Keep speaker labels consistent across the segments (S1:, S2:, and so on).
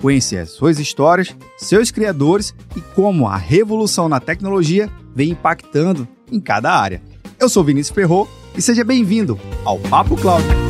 S1: Conhecer suas histórias, seus criadores e como a revolução na tecnologia vem impactando em cada área. Eu sou Vinícius Ferro e seja bem-vindo ao Papo Cloud.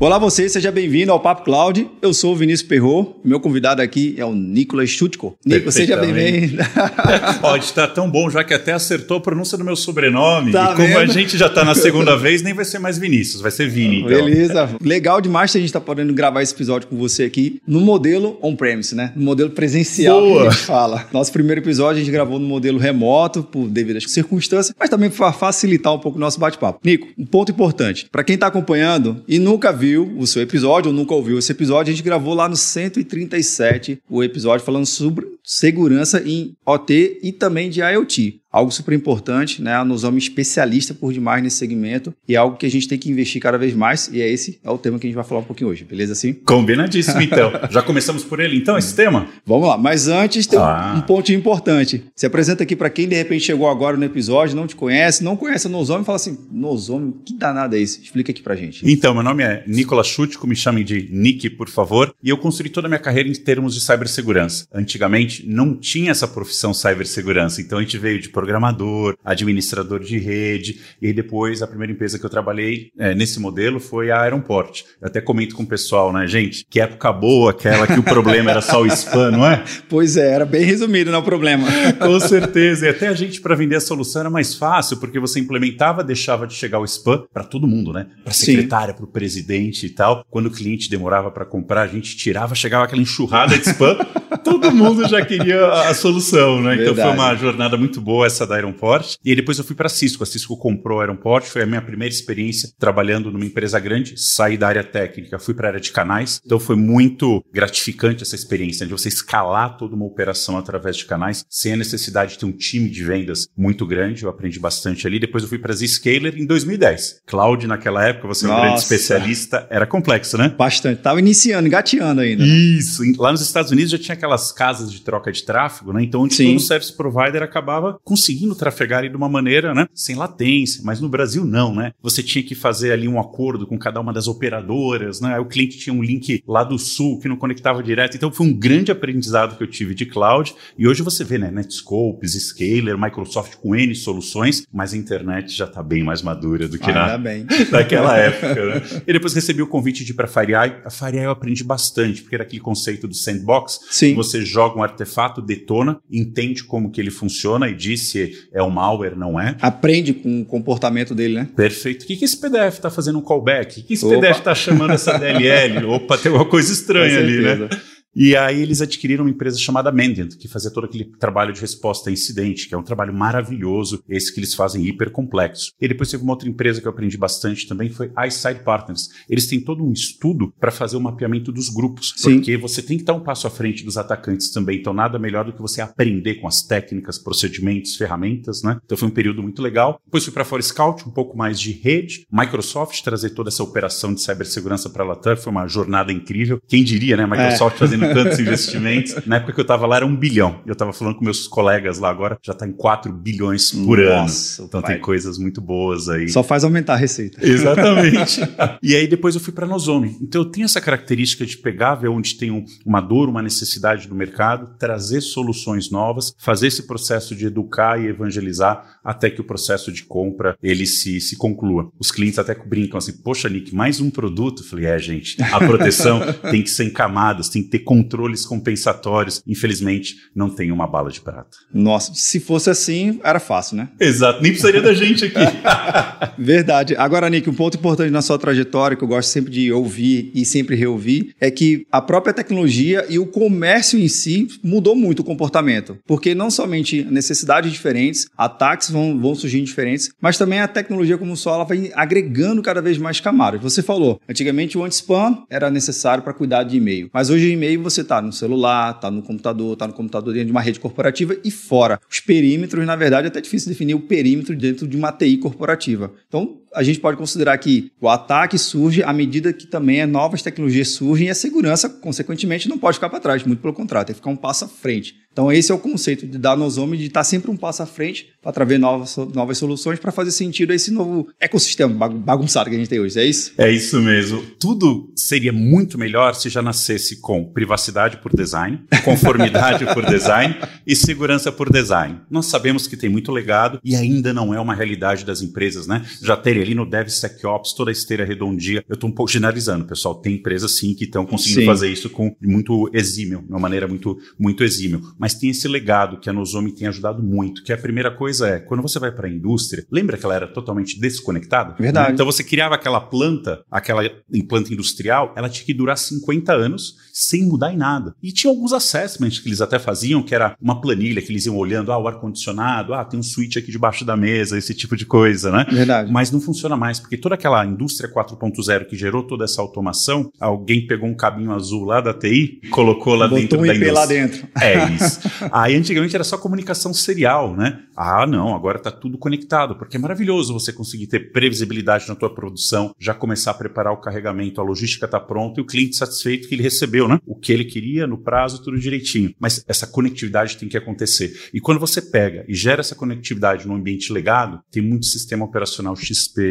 S1: Olá você, seja bem-vindo ao Papo Cloud. Eu sou o Vinícius Perro. Meu convidado aqui é o Nicolas Chutko. Nico, seja bem-vindo.
S2: Pode estar tão bom, já que até acertou a pronúncia do meu sobrenome. Tá e como vendo? a gente já está na segunda vez, nem vai ser mais Vinícius, vai ser Vini. Então.
S1: Beleza. Legal demais que a gente está podendo gravar esse episódio com você aqui no modelo on-premise, né? No modelo presencial Boa. que a gente fala. Nosso primeiro episódio a gente gravou no modelo remoto, por devido às circunstâncias, mas também para facilitar um pouco o nosso bate-papo. Nico, um ponto importante. Para quem está acompanhando e nunca viu, viu o seu episódio ou nunca ouviu esse episódio, a gente gravou lá no 137 o episódio falando sobre segurança em OT e também de IoT algo super importante, né? Nós somos especialistas por demais nesse segmento e é algo que a gente tem que investir cada vez mais e é esse é o tema que a gente vai falar um pouquinho hoje, beleza assim?
S2: Combinadíssimo então. Já começamos por ele então, esse tema?
S1: Vamos lá, mas antes tem ah. um ponto importante. Se apresenta aqui para quem de repente chegou agora no episódio, não te conhece, não conhece a Nozome e fala assim, Nozome, que danada é isso? Explica aqui pra gente.
S2: Então, meu nome é Nicolas Chutico, me chamem de Nick, por favor, e eu construí toda a minha carreira em termos de cibersegurança. Antigamente não tinha essa profissão cibersegurança, então a gente veio de programador, administrador de rede, e depois a primeira empresa que eu trabalhei é, nesse modelo foi a Aeronport. Eu até comento com o pessoal, né, gente, que época boa aquela que o problema era só o spam, não é?
S1: Pois é, era bem resumido, não é o problema.
S2: com certeza, e até a gente para vender a solução era mais fácil, porque você implementava, deixava de chegar o spam para todo mundo, né? Para a secretária, para o presidente e tal. Quando o cliente demorava para comprar, a gente tirava, chegava aquela enxurrada de spam, todo mundo já queria a solução, né? Verdade. Então foi uma jornada muito boa essa da Aeronport. E aí depois eu fui para a Cisco. A Cisco comprou a Aeronport, foi a minha primeira experiência trabalhando numa empresa grande. Saí da área técnica, fui para a área de canais. Então foi muito gratificante essa experiência de você escalar toda uma operação através de canais, sem a necessidade de ter um time de vendas muito grande. Eu aprendi bastante ali. Depois eu fui para a Zscaler em 2010. Cloud naquela época, você é um grande especialista, era complexo, né?
S1: Bastante. Tava iniciando, engateando ainda.
S2: Né? Isso. Lá nos Estados Unidos já tinha aquelas casas de troca de tráfego, né? Então onde Sim. todo service provider acabava conseguindo trafegar de uma maneira, né, sem latência, mas no Brasil não, né? Você tinha que fazer ali um acordo com cada uma das operadoras, né? Aí o cliente tinha um link lá do sul que não conectava direto. Então foi um grande aprendizado que eu tive de cloud. E hoje você vê, né, Netscopes, Scaler, Microsoft com N soluções, mas a internet já está bem mais madura do que na, naquela época. Né? E depois recebi o convite de ir para FireEye. A FireEye eu aprendi bastante, porque era aquele conceito do sandbox.
S1: Sim.
S2: Você joga um artefato, detona, entende como que ele funciona e diz se é um malware, não é.
S1: Aprende com o comportamento dele, né?
S2: Perfeito. O que, que esse PDF está fazendo um callback? O que, que esse Opa. PDF está chamando essa DLL? Opa, tem uma coisa estranha ali, né? E aí eles adquiriram uma empresa chamada Mandiant, que fazia todo aquele trabalho de resposta a incidente, que é um trabalho maravilhoso, esse que eles fazem hiper complexo. E depois teve uma outra empresa que eu aprendi bastante também, foi iSide Partners. Eles têm todo um estudo para fazer o mapeamento dos grupos, Sim. porque você tem que estar um passo à frente dos atacantes também. Então nada melhor do que você aprender com as técnicas, procedimentos, ferramentas, né? Então foi um período muito legal. Depois fui para Forescout, um pouco mais de rede, Microsoft trazer toda essa operação de cibersegurança para a Latam, foi uma jornada incrível. Quem diria, né? Microsoft é. fazendo tantos investimentos. Na época que eu estava lá era um bilhão. Eu estava falando com meus colegas lá agora, já está em 4 bilhões por Nossa, ano. Então pai. tem coisas muito boas aí.
S1: Só faz aumentar a receita.
S2: Exatamente. e aí depois eu fui para a Nozome. Então eu tenho essa característica de pegar, ver onde tem um, uma dor, uma necessidade do mercado, trazer soluções novas, fazer esse processo de educar e evangelizar até que o processo de compra ele se, se conclua. Os clientes até brincam assim, poxa Nick, mais um produto? Eu falei, é gente, a proteção tem que ser em camadas, tem que ter controles compensatórios. Infelizmente, não tem uma bala de prata.
S1: Nossa, se fosse assim, era fácil, né?
S2: Exato, nem precisaria da gente aqui.
S1: Verdade. Agora, Nick, um ponto importante na sua trajetória, que eu gosto sempre de ouvir e sempre reouvir, é que a própria tecnologia e o comércio em si mudou muito o comportamento. Porque não somente necessidades diferentes, ataques vão, vão surgir diferentes, mas também a tecnologia como só ela vai agregando cada vez mais camadas. Você falou, antigamente o anti-spam era necessário para cuidar de e-mail, mas hoje o e-mail você está no celular, está no computador, está no computador dentro de uma rede corporativa e fora. Os perímetros, na verdade, é até difícil definir o perímetro dentro de uma TI corporativa. Então, a gente pode considerar que o ataque surge à medida que também novas tecnologias surgem e a segurança, consequentemente, não pode ficar para trás, muito pelo contrário, tem que ficar um passo à frente. Então, esse é o conceito de dar Nosome, de estar sempre um passo à frente para trazer novas, novas soluções para fazer sentido a esse novo ecossistema bagunçado que a gente tem hoje. É isso?
S2: É isso mesmo. Tudo seria muito melhor se já nascesse com privacidade por design, conformidade por design e segurança por design. Nós sabemos que tem muito legado e ainda não é uma realidade das empresas, né? Já terem ali no DevSecOps toda a esteira redondinha. Eu estou um pouco generalizando, pessoal. Tem empresas sim que estão conseguindo sim. fazer isso com muito exímio, de uma maneira muito, muito exímio mas tem esse legado que a Nozomi tem ajudado muito, que a primeira coisa é, quando você vai para a indústria, lembra que ela era totalmente desconectada?
S1: Verdade.
S2: Então você criava aquela planta, aquela planta industrial, ela tinha que durar 50 anos sem mudar em nada. E tinha alguns assessments que eles até faziam, que era uma planilha que eles iam olhando, ah, o ar-condicionado, ah, tem um switch aqui debaixo da mesa, esse tipo de coisa, né?
S1: Verdade.
S2: Mas não funciona mais, porque toda aquela indústria 4.0 que gerou toda essa automação, alguém pegou um cabinho azul lá da TI, colocou lá
S1: Botou
S2: dentro
S1: um
S2: da
S1: IP lá dentro.
S2: É isso. Aí antigamente era só comunicação serial, né? Ah, não, agora está tudo conectado, porque é maravilhoso você conseguir ter previsibilidade na tua produção, já começar a preparar o carregamento, a logística está pronta e o cliente satisfeito que ele recebeu, né? O que ele queria no prazo, tudo direitinho. Mas essa conectividade tem que acontecer. E quando você pega e gera essa conectividade no ambiente legado, tem muito sistema operacional XP,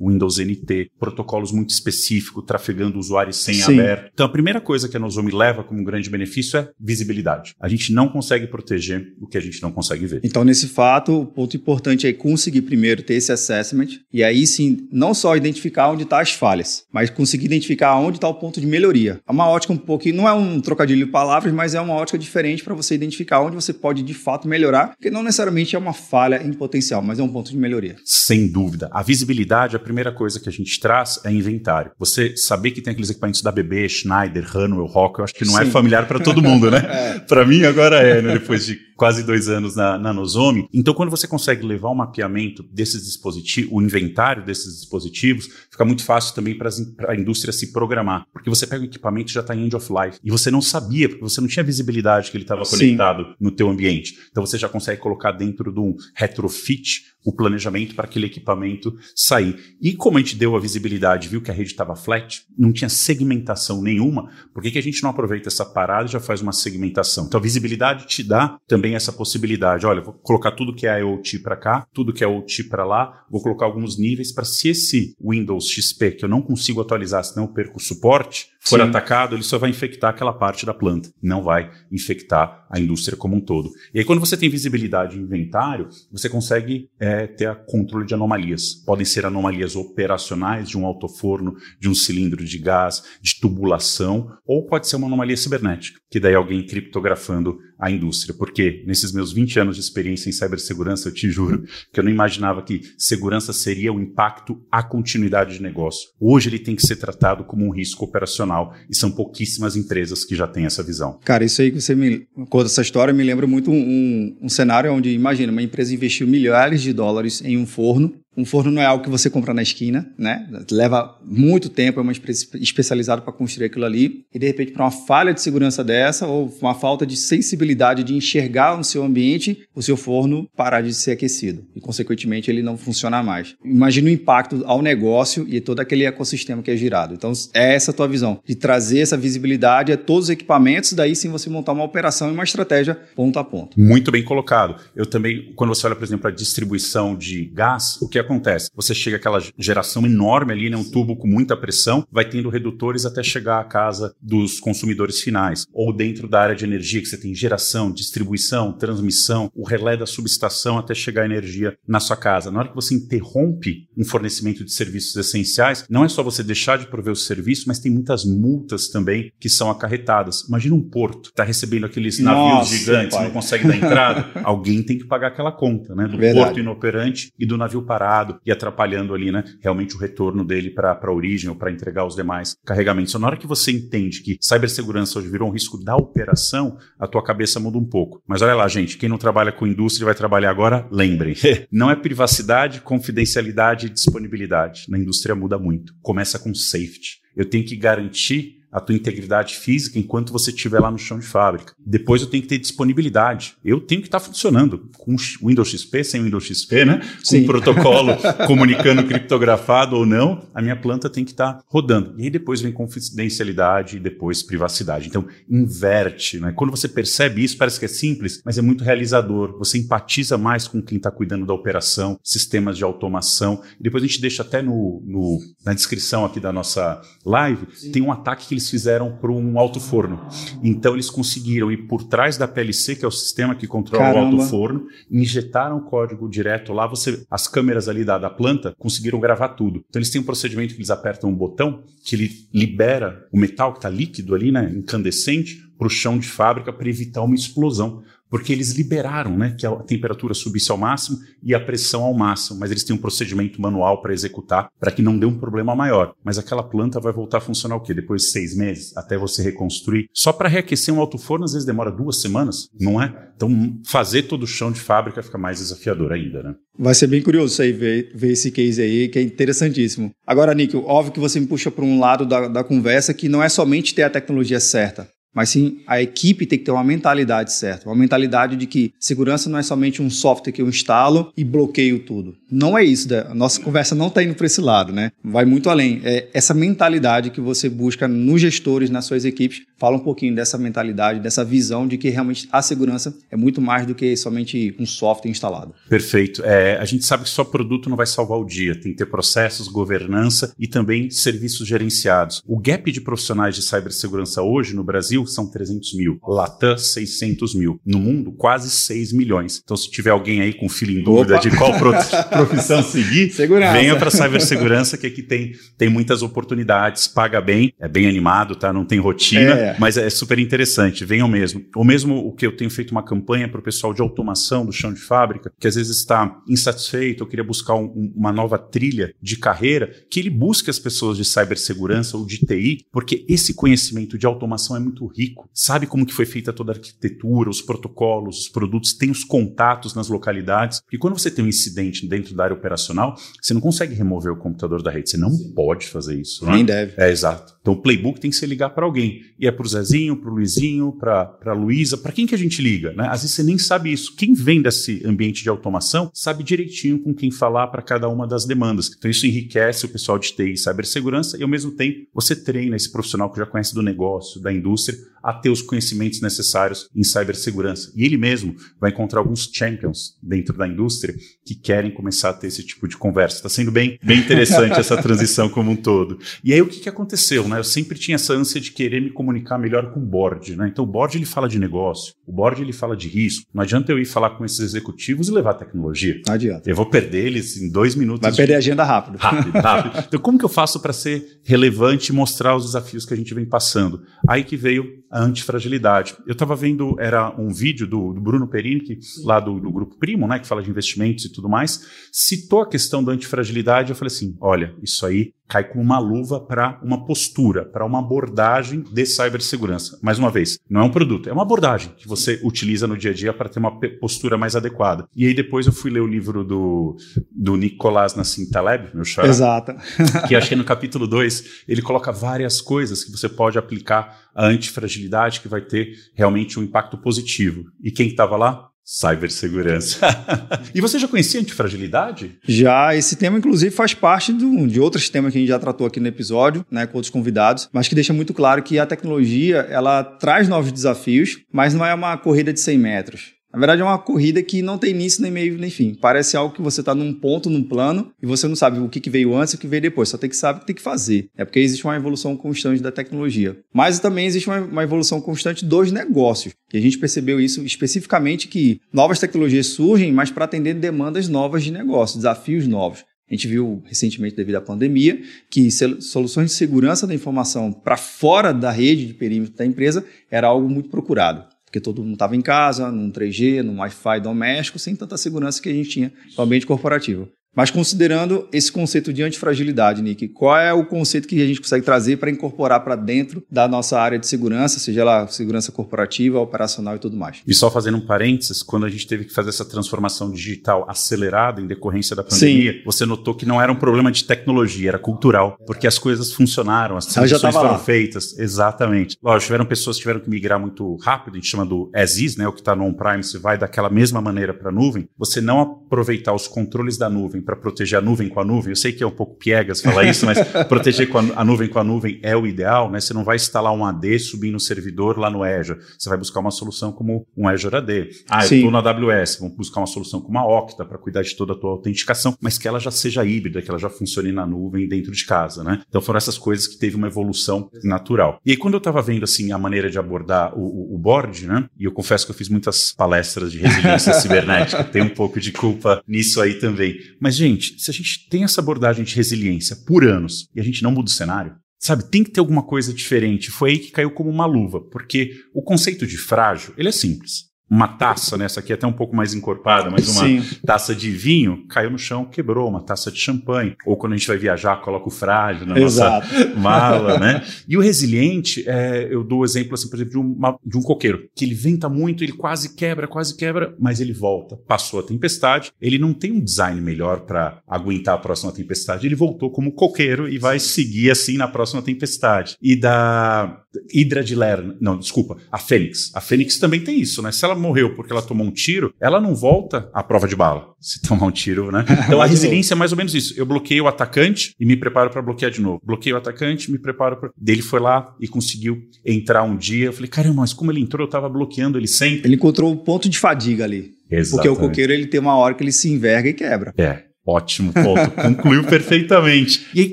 S2: Windows NT, protocolos muito específicos, trafegando usuários sem Sim. aberto. Então a primeira coisa que a Nozomi leva como um grande benefício é visibilidade. A gente não consegue proteger o que a gente não consegue ver.
S1: Então, nesse fato, o ponto importante é conseguir primeiro ter esse assessment e aí sim, não só identificar onde estão tá as falhas, mas conseguir identificar onde está o ponto de melhoria. É uma ótica um pouquinho, não é um trocadilho de palavras, mas é uma ótica diferente para você identificar onde você pode de fato melhorar, porque não necessariamente é uma falha em potencial, mas é um ponto de melhoria.
S2: Sem dúvida. A visibilidade, a primeira coisa que a gente traz é inventário. Você saber que tem aqueles equipamentos da BB, Schneider, Hanwell, Rock, eu acho que não é sim. é familiar para todo mundo, né? é. Para mim agora é, né? depois de quase dois anos na, na Nozomi. Então, quando você consegue levar o mapeamento desses dispositivos, o inventário desses dispositivos, fica muito fácil também para a indústria se programar. Porque você pega o equipamento e já está em end of life. E você não sabia, porque você não tinha visibilidade que ele estava conectado no teu ambiente. Então, você já consegue colocar dentro de um retrofit o planejamento para aquele equipamento sair. E como a gente deu a visibilidade, viu que a rede estava flat, não tinha segmentação nenhuma, por que, que a gente não aproveita essa parada e já faz uma segmentação? Então a visibilidade te dá também essa possibilidade. Olha, vou colocar tudo que é IoT para cá, tudo que é OT para lá, vou colocar alguns níveis para se esse Windows XP que eu não consigo atualizar, senão eu perco o suporte, for Sim. atacado, ele só vai infectar aquela parte da planta, não vai infectar a indústria como um todo. E aí, quando você tem visibilidade em inventário, você consegue é, ter a controle de anomalias. Podem ser anomalias operacionais de um autoforno, de um cilindro de gás, de tubulação, ou pode ser uma anomalia cibernética, que daí alguém criptografando a indústria. Porque nesses meus 20 anos de experiência em cibersegurança, eu te juro que eu não imaginava que segurança seria o impacto à continuidade de negócio. Hoje ele tem que ser tratado como um risco operacional e são pouquíssimas empresas que já têm essa visão.
S1: Cara, isso aí que você me conta essa história me lembra muito um, um, um cenário onde, imagina, uma empresa investiu milhares de dólares em um forno um forno não é algo que você compra na esquina, né? Leva muito tempo, é uma empresa especializada para construir aquilo ali. E de repente, para uma falha de segurança dessa, ou uma falta de sensibilidade de enxergar no seu ambiente, o seu forno parar de ser aquecido. E, consequentemente, ele não funciona mais. Imagina o impacto ao negócio e todo aquele ecossistema que é girado. Então, é essa a tua visão, de trazer essa visibilidade a todos os equipamentos, daí sim você montar uma operação e uma estratégia ponto a ponto.
S2: Muito bem colocado. Eu também, quando você olha, por exemplo, a distribuição de gás, o que acontece? Acontece? Você chega aquela geração enorme ali, né, um tubo com muita pressão, vai tendo redutores até chegar à casa dos consumidores finais. Ou dentro da área de energia, que você tem geração, distribuição, transmissão, o relé da subestação até chegar a energia na sua casa. Na hora que você interrompe um fornecimento de serviços essenciais, não é só você deixar de prover o serviço, mas tem muitas multas também que são acarretadas. Imagina um porto, está recebendo aqueles navios Nossa, gigantes, pai. não consegue dar entrada. Alguém tem que pagar aquela conta, né? Do Verdade. porto inoperante e do navio parado e atrapalhando ali, né? Realmente o retorno dele para a origem ou para entregar os demais carregamentos. Então, na hora que você entende que cibersegurança hoje virou um risco da operação, a tua cabeça muda um pouco. Mas olha lá, gente, quem não trabalha com indústria e vai trabalhar agora, lembrem. não é privacidade, confidencialidade e disponibilidade. Na indústria muda muito. Começa com safety. Eu tenho que garantir a tua integridade física enquanto você estiver lá no chão de fábrica. Depois eu tenho que ter disponibilidade. Eu tenho que estar tá funcionando com Windows XP, sem Windows XP, né? Com o protocolo comunicando criptografado ou não, a minha planta tem que estar tá rodando. E aí depois vem confidencialidade e depois privacidade. Então, inverte, né? Quando você percebe isso, parece que é simples, mas é muito realizador. Você empatiza mais com quem está cuidando da operação, sistemas de automação. E depois a gente deixa até no, no na descrição aqui da nossa live, Sim. tem um ataque que eles fizeram para um alto forno. Então eles conseguiram ir por trás da PLC, que é o sistema que controla Caramba. o alto forno, injetaram o código direto lá. Você, as câmeras ali da, da planta conseguiram gravar tudo. Então eles têm um procedimento que eles apertam um botão que ele libera o metal que está líquido ali, né, incandescente, para o chão de fábrica para evitar uma explosão porque eles liberaram né, que a temperatura subisse ao máximo e a pressão ao máximo, mas eles têm um procedimento manual para executar para que não dê um problema maior. Mas aquela planta vai voltar a funcionar o quê? Depois de seis meses, até você reconstruir. Só para reaquecer um alto forno, às vezes demora duas semanas, não é? Então, fazer todo o chão de fábrica fica mais desafiador ainda, né?
S1: Vai ser bem curioso isso aí, ver, ver esse case aí, que é interessantíssimo. Agora, Nick, óbvio que você me puxa para um lado da, da conversa que não é somente ter a tecnologia certa, mas sim a equipe tem que ter uma mentalidade certa, uma mentalidade de que segurança não é somente um software que eu instalo e bloqueio tudo. Não é isso, a nossa conversa não está indo para esse lado, né? Vai muito além. É essa mentalidade que você busca nos gestores, nas suas equipes. Fala um pouquinho dessa mentalidade, dessa visão de que realmente a segurança é muito mais do que somente um software instalado.
S2: Perfeito. É, a gente sabe que só produto não vai salvar o dia. Tem que ter processos, governança e também serviços gerenciados. O gap de profissionais de cibersegurança hoje no Brasil são 300 mil. Latam, 600 mil. No mundo, quase 6 milhões. Então, se tiver alguém aí com filho em dúvida Opa. de qual profissão seguir, Segurança. venha para cibersegurança, que aqui tem, tem muitas oportunidades, paga bem, é bem animado, tá? Não tem rotina, é. mas é super interessante. Venham mesmo. Ou mesmo o que eu tenho feito uma campanha para o pessoal de automação do chão de fábrica, que às vezes está insatisfeito, ou queria buscar um, uma nova trilha de carreira, que ele busque as pessoas de cibersegurança ou de TI, porque esse conhecimento de automação é muito rico, sabe como que foi feita toda a arquitetura, os protocolos, os produtos, tem os contatos nas localidades. E quando você tem um incidente dentro da área operacional, você não consegue remover o computador da rede, você não pode fazer isso.
S1: Nem é? deve.
S2: É, exato. Então o playbook tem que ser ligar para alguém. E é para o Zezinho, para o Luizinho, para a Luísa, para quem que a gente liga? Né? Às vezes você nem sabe isso. Quem vem desse ambiente de automação sabe direitinho com quem falar para cada uma das demandas. Então isso enriquece o pessoal de TI e cibersegurança e ao mesmo tempo você treina esse profissional que já conhece do negócio, da indústria, is a ter os conhecimentos necessários em cibersegurança. E ele mesmo vai encontrar alguns champions dentro da indústria que querem começar a ter esse tipo de conversa. Está sendo bem, bem interessante essa transição como um todo. E aí o que, que aconteceu? Né? Eu sempre tinha essa ânsia de querer me comunicar melhor com o board. Né? Então o board ele fala de negócio, o board ele fala de risco. Não adianta eu ir falar com esses executivos e levar tecnologia.
S1: Não adianta.
S2: Eu vou perder eles em dois minutos.
S1: Vai perder a agenda rápido.
S2: Rápido, rápido. Então como que eu faço para ser relevante e mostrar os desafios que a gente vem passando? Aí que veio a antifragilidade. Eu estava vendo, era um vídeo do, do Bruno Perini, que, lá do, do, Grupo Primo, né, que fala de investimentos e tudo mais, citou a questão da antifragilidade. Eu falei assim: olha, isso aí cai como uma luva para uma postura, para uma abordagem de cibersegurança. Mais uma vez, não é um produto, é uma abordagem que você utiliza no dia a dia para ter uma postura mais adequada. E aí depois eu fui ler o livro do, do Nicolás Nassim Taleb, meu xará.
S1: Exato.
S2: que acho que no capítulo 2 ele coloca várias coisas que você pode aplicar a antifragilidade que vai ter realmente um impacto positivo. E quem estava lá? Cibersegurança. e você já conhecia antifragilidade?
S1: Já, esse tema inclusive faz parte do, de outros temas que a gente já tratou aqui no episódio, né, com outros convidados, mas que deixa muito claro que a tecnologia, ela traz novos desafios, mas não é uma corrida de 100 metros. Na verdade, é uma corrida que não tem início, nem meio, nem fim. Parece algo que você está num ponto, num plano, e você não sabe o que, veio antes e o que veio depois. Só tem que saber o que tem que fazer. É porque existe uma evolução constante da tecnologia. Mas também existe uma, uma evolução constante dos negócios. E a gente percebeu isso especificamente que novas tecnologias surgem, mas para atender demandas novas de negócio, desafios novos. A gente viu recentemente, devido à pandemia, que soluções de segurança da informação para fora da rede de perímetro da empresa era algo muito procurado porque todo mundo estava em casa, num 3G, num Wi-Fi doméstico, sem tanta segurança que a gente tinha no ambiente corporativo. Mas considerando esse conceito de antifragilidade, Nick, qual é o conceito que a gente consegue trazer para incorporar para dentro da nossa área de segurança, seja lá segurança corporativa, operacional e tudo mais?
S2: E só fazendo um parênteses, quando a gente teve que fazer essa transformação digital acelerada em decorrência da pandemia, Sim. você notou que não era um problema de tecnologia, era cultural, porque as coisas funcionaram, as transições foram lá. feitas, exatamente. Lógico, tiveram pessoas que tiveram que migrar muito rápido, a gente chama do as is, né, o que está no on-prime, você vai daquela mesma maneira para a nuvem, você não aproveitar os controles da nuvem para proteger a nuvem com a nuvem. Eu sei que é um pouco piegas falar isso, mas proteger a, a, nuvem com a nuvem é o ideal, né? Você não vai instalar um AD, subir no servidor lá no Azure. Você vai buscar uma solução como um Azure AD. Ah, Sim. eu estou na AWS, vamos buscar uma solução como a Okta para cuidar de toda a tua autenticação, mas que ela já seja híbrida, que ela já funcione na nuvem dentro de casa, né? Então foram essas coisas que teve uma evolução natural. E aí quando eu estava vendo assim a maneira de abordar o, o, o board, né? E eu confesso que eu fiz muitas palestras de resiliência cibernética, tem um pouco de culpa nisso aí também. Mas gente, se a gente tem essa abordagem de resiliência por anos e a gente não muda o cenário, sabe, tem que ter alguma coisa diferente. Foi aí que caiu como uma luva, porque o conceito de frágil, ele é simples uma taça, né? Essa aqui é até um pouco mais encorpada, mas uma Sim. taça de vinho caiu no chão, quebrou, uma taça de champanhe. Ou quando a gente vai viajar, coloca o frágil na Exato. nossa mala, né? E o resiliente, é, eu dou o exemplo, assim, por exemplo, de, uma, de um coqueiro, que ele venta muito, ele quase quebra, quase quebra, mas ele volta. Passou a tempestade, ele não tem um design melhor para aguentar a próxima tempestade, ele voltou como coqueiro e vai seguir assim na próxima tempestade. E da Hidra de Lerna, não, desculpa, a Fênix. A Fênix também tem isso, né? Se ela morreu porque ela tomou um tiro, ela não volta à prova de bala. Se tomar um tiro, né? Então a resiliência é mais ou menos isso. Eu bloqueio o atacante e me preparo para bloquear de novo. Bloqueio o atacante, me preparo para. Dele foi lá e conseguiu entrar um dia. Eu falei, caramba, mas como ele entrou, eu tava bloqueando ele sempre.
S1: Ele encontrou o um ponto de fadiga ali. Exatamente. Porque o coqueiro ele tem uma hora que ele se enverga e quebra.
S2: É. Ótimo ponto, concluiu perfeitamente. E aí,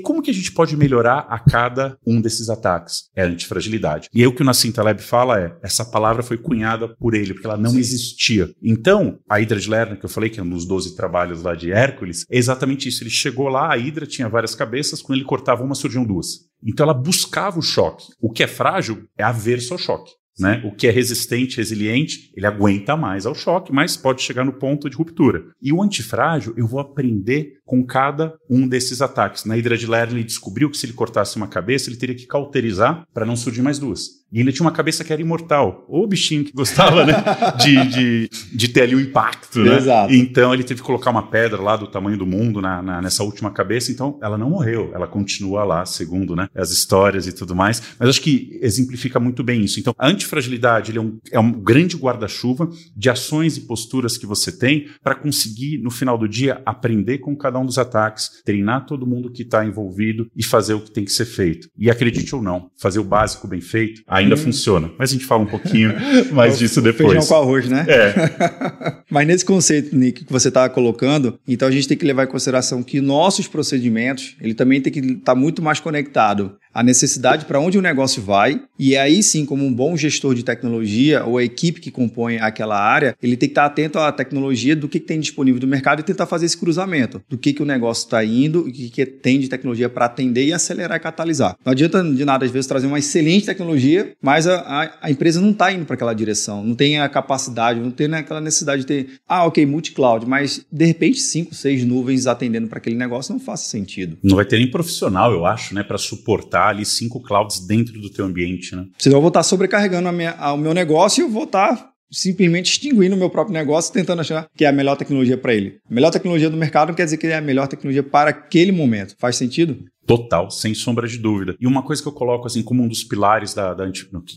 S2: como que a gente pode melhorar a cada um desses ataques? É a antifragilidade. E aí, o que o Nassim Taleb fala é: essa palavra foi cunhada por ele, porque ela não Sim. existia. Então, a Hydra de Lerner, que eu falei que é um dos 12 trabalhos lá de Hércules, é exatamente isso. Ele chegou lá, a Hydra tinha várias cabeças, quando ele cortava uma, surgiam duas. Então, ela buscava o choque. O que é frágil é averso ao choque. Né? O que é resistente, resiliente, ele aguenta mais ao choque, mas pode chegar no ponto de ruptura. E o antifrágil, eu vou aprender com cada um desses ataques. Na Hydra de Lerner, ele descobriu que se ele cortasse uma cabeça, ele teria que cauterizar para não surgir mais duas. E ele tinha uma cabeça que era imortal. O bichinho que gostava, né? De, de, de ter ali o um impacto, né? Exato. Então ele teve que colocar uma pedra lá do tamanho do mundo na, na, nessa última cabeça. Então ela não morreu, ela continua lá, segundo né, as histórias e tudo mais. Mas acho que exemplifica muito bem isso. Então a antifragilidade é, um, é um grande guarda-chuva de ações e posturas que você tem para conseguir, no final do dia, aprender com cada um dos ataques, treinar todo mundo que está envolvido e fazer o que tem que ser feito. E acredite ou não, fazer o básico bem feito ainda hum. funciona. Mas a gente fala um pouquinho mais disso depois.
S1: Feijão com arroz, né? É. Mas nesse conceito, Nick, que você está colocando, então a gente tem que levar em consideração que nossos procedimentos, ele também tem que estar tá muito mais conectado à necessidade para onde o negócio vai. E aí sim, como um bom gestor de tecnologia ou a equipe que compõe aquela área, ele tem que estar tá atento à tecnologia, do que, que tem disponível do mercado e tentar fazer esse cruzamento, do que, que o negócio está indo e o que, que tem de tecnologia para atender e acelerar e catalisar. Não adianta de nada, às vezes, trazer uma excelente tecnologia mas a, a, a empresa não está indo para aquela direção, não tem a capacidade, não tem aquela necessidade de ter, ah, ok, multi-cloud, mas de repente cinco, seis nuvens atendendo para aquele negócio não faz sentido.
S2: Não vai ter nem profissional, eu acho, né, para suportar ali cinco clouds dentro do teu ambiente, né?
S1: Senão eu vou estar sobrecarregando minha, o meu negócio e eu vou estar simplesmente extinguindo o meu próprio negócio, tentando achar que é a melhor tecnologia para ele. A melhor tecnologia do mercado não quer dizer que é a melhor tecnologia para aquele momento. Faz sentido?
S2: Total, sem sombra de dúvida. E uma coisa que eu coloco assim como um dos pilares da, da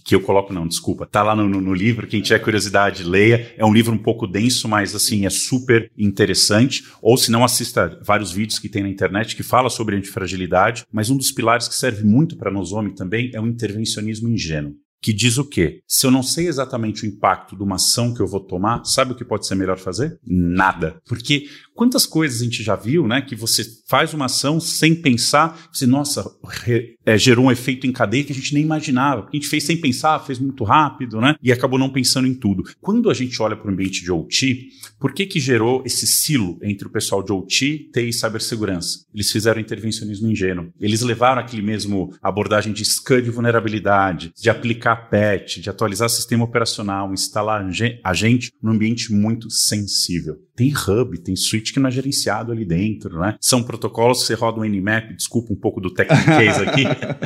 S2: que eu coloco não, desculpa, tá lá no, no, no, livro, quem tiver curiosidade, leia. É um livro um pouco denso, mas assim é super interessante. Ou se não assista vários vídeos que tem na internet que fala sobre antifragilidade. Mas um dos pilares que serve muito para nós homens também é o intervencionismo ingênuo. Que diz o quê? Se eu não sei exatamente o impacto de uma ação que eu vou tomar, sabe o que pode ser melhor fazer? Nada. Porque quantas coisas a gente já viu, né? Que você faz uma ação sem pensar, você, nossa, re, é, gerou um efeito em cadeia que a gente nem imaginava. A gente fez sem pensar, fez muito rápido, né? E acabou não pensando em tudo. Quando a gente olha para o ambiente de OT, por que que gerou esse silo entre o pessoal de OT, TI e cibersegurança? Eles fizeram intervencionismo ingênuo. Eles levaram aquele mesmo abordagem de scan de vulnerabilidade, de aplicar patch, de atualizar sistema operacional, instalar agente num ambiente muito sensível. Tem hub, tem switch que não é gerenciado ali dentro, né? São protocolos que você roda um Nmap, desculpa um pouco do case aqui.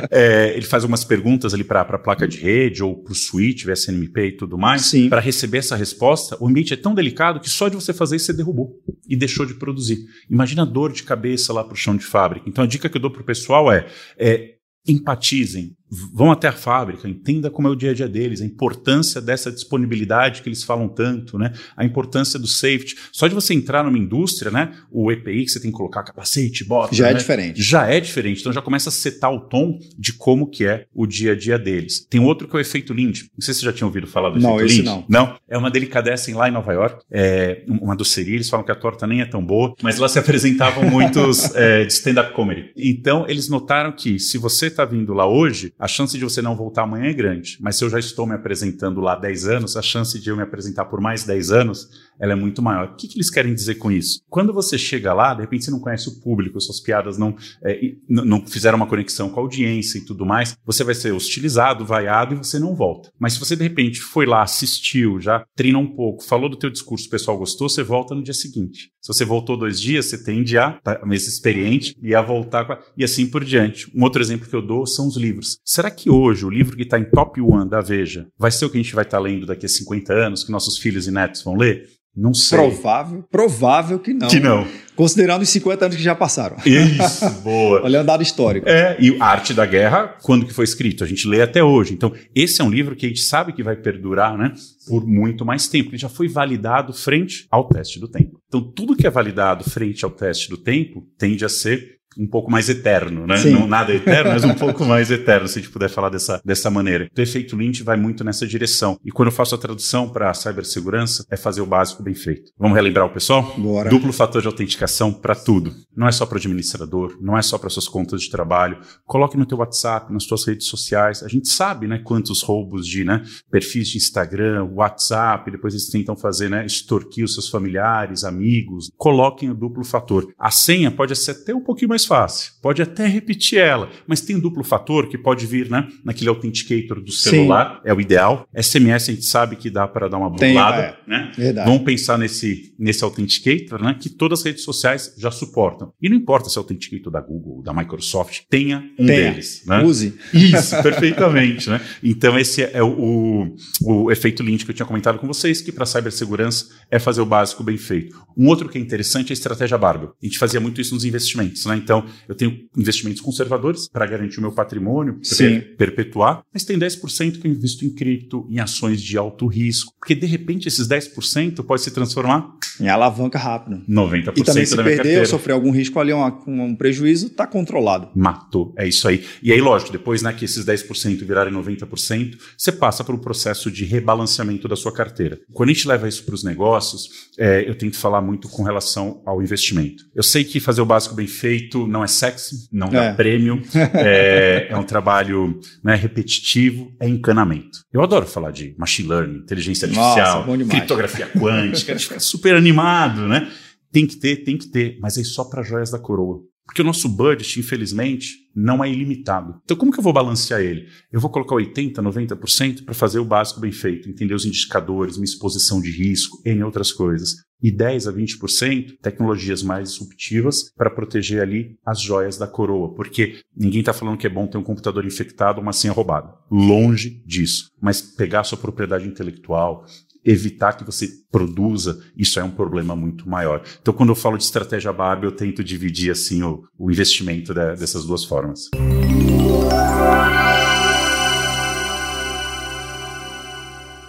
S2: é, ele faz algumas perguntas ali para a placa de rede ou para o switch, VSNMP e tudo mais. Para receber essa resposta, o ambiente é tão delicado que só de você fazer isso você derrubou e deixou de produzir. Imagina a dor de cabeça lá para o chão de fábrica. Então a dica que eu dou para o pessoal é, é empatizem, vão até a fábrica, entenda como é o dia a dia deles, a importância dessa disponibilidade que eles falam tanto, né? A importância do safety. Só de você entrar numa indústria, né? O EPI que você tem que colocar capacete, bota,
S1: já
S2: é
S1: né? é diferente.
S2: Já é diferente. Então já começa a setar o tom de como que é o dia a dia deles. Tem outro que é o efeito Lind. Não sei se você já tinha ouvido falar do
S1: não,
S2: efeito Lind.
S1: Não,
S2: não. É uma delicadessen lá em Nova York, é uma doceria. Eles falam que a torta nem é tão boa, mas lá se apresentavam muitos é, de stand-up comedy. Então eles notaram que se você está vindo lá hoje, a chance de você não voltar amanhã é grande. Mas se eu já estou me apresentando lá há 10 anos, a chance de eu me apresentar por mais 10 anos ela é muito maior. O que, que eles querem dizer com isso? Quando você chega lá, de repente você não conhece o público, suas piadas não, é, não fizeram uma conexão com a audiência e tudo mais, você vai ser hostilizado, vaiado e você não volta. Mas se você de repente foi lá, assistiu, já treinou um pouco, falou do teu discurso, o pessoal gostou, você volta no dia seguinte. Se você voltou dois dias, você tende a, tá, mais experiente, e a voltar a, e assim por diante. Um outro exemplo que eu dou são os livros. Será que hoje o livro que está em top one da Veja vai ser o que a gente vai estar tá lendo daqui a 50 anos, que nossos filhos e netos vão ler? Não sei.
S1: Provável, provável que não.
S2: Que não.
S1: Considerando os 50 anos que já passaram.
S2: Isso, boa.
S1: Olhando dado histórico.
S2: É, e a Arte da Guerra, quando que foi escrito? A gente lê até hoje. Então, esse é um livro que a gente sabe que vai perdurar, né? Por muito mais tempo. Ele já foi validado frente ao teste do tempo. Então, tudo que é validado frente ao teste do tempo tende a ser um pouco mais eterno, né? Sim. Não nada eterno, mas um pouco mais eterno, se a gente puder falar dessa, dessa maneira. O efeito Lynch vai muito nessa direção. E quando eu faço a tradução para cibersegurança, é fazer o básico bem feito. Vamos relembrar o pessoal?
S1: Bora.
S2: Duplo fator de autenticação para tudo. Não é só para o administrador, não é só para suas contas de trabalho. Coloque no teu WhatsApp, nas suas redes sociais. A gente sabe, né, quantos roubos de, né, perfis de Instagram, WhatsApp, depois eles tentam fazer, né, extorquir os seus familiares, amigos. Coloquem o duplo fator. A senha pode ser até um pouquinho mais fácil. Pode até repetir ela, mas tem um duplo fator que pode vir né, naquele authenticator do celular, Sim. é o ideal. SMS a gente sabe que dá para dar uma burlada. É. Né? Verdade. Vamos pensar nesse, nesse authenticator né, que todas as redes sociais já suportam. E não importa se é o authenticator da Google, da Microsoft, tenha um tenha. deles. Né?
S1: Use.
S2: Isso, perfeitamente. Né? Então esse é o, o, o efeito Lynch que eu tinha comentado com vocês, que para cibersegurança é fazer o básico bem feito. Um outro que é interessante é a estratégia Barbell. A gente fazia muito isso nos investimentos. Né? Então, então, eu tenho investimentos conservadores para garantir o meu patrimônio, per perpetuar, mas tem 10% que eu invisto em cripto, em ações de alto risco, porque de repente esses 10% pode se transformar
S1: em alavanca rápida.
S2: 90%
S1: e também se
S2: da
S1: minha perder sofrer algum risco ali, um, um prejuízo, está controlado.
S2: Matou, é isso aí. E aí, lógico, depois né, que esses 10% virarem 90%, você passa por um processo de rebalanceamento da sua carteira. Quando a gente leva isso para os negócios, é, eu tento falar muito com relação ao investimento. Eu sei que fazer o básico bem feito não é sexy, não dá é. prêmio, é, é, um trabalho né, repetitivo, é encanamento. Eu adoro falar de machine learning, inteligência artificial, Nossa, criptografia quântica, a gente fica super animado, né? Tem que ter, tem que ter, mas é só para joias da coroa. Porque o nosso budget, infelizmente, não é ilimitado. Então, como que eu vou balancear ele? Eu vou colocar 80%, 90% para fazer o básico bem feito, entender os indicadores, minha exposição de risco, em outras coisas. E 10% a 20% tecnologias mais disruptivas para proteger ali as joias da coroa. Porque ninguém está falando que é bom ter um computador infectado ou uma senha roubada. Longe disso. Mas pegar sua propriedade intelectual, evitar que você produza, isso é um problema muito maior. Então, quando eu falo de estratégia Barbie, eu tento dividir assim o, o investimento de, dessas duas formas.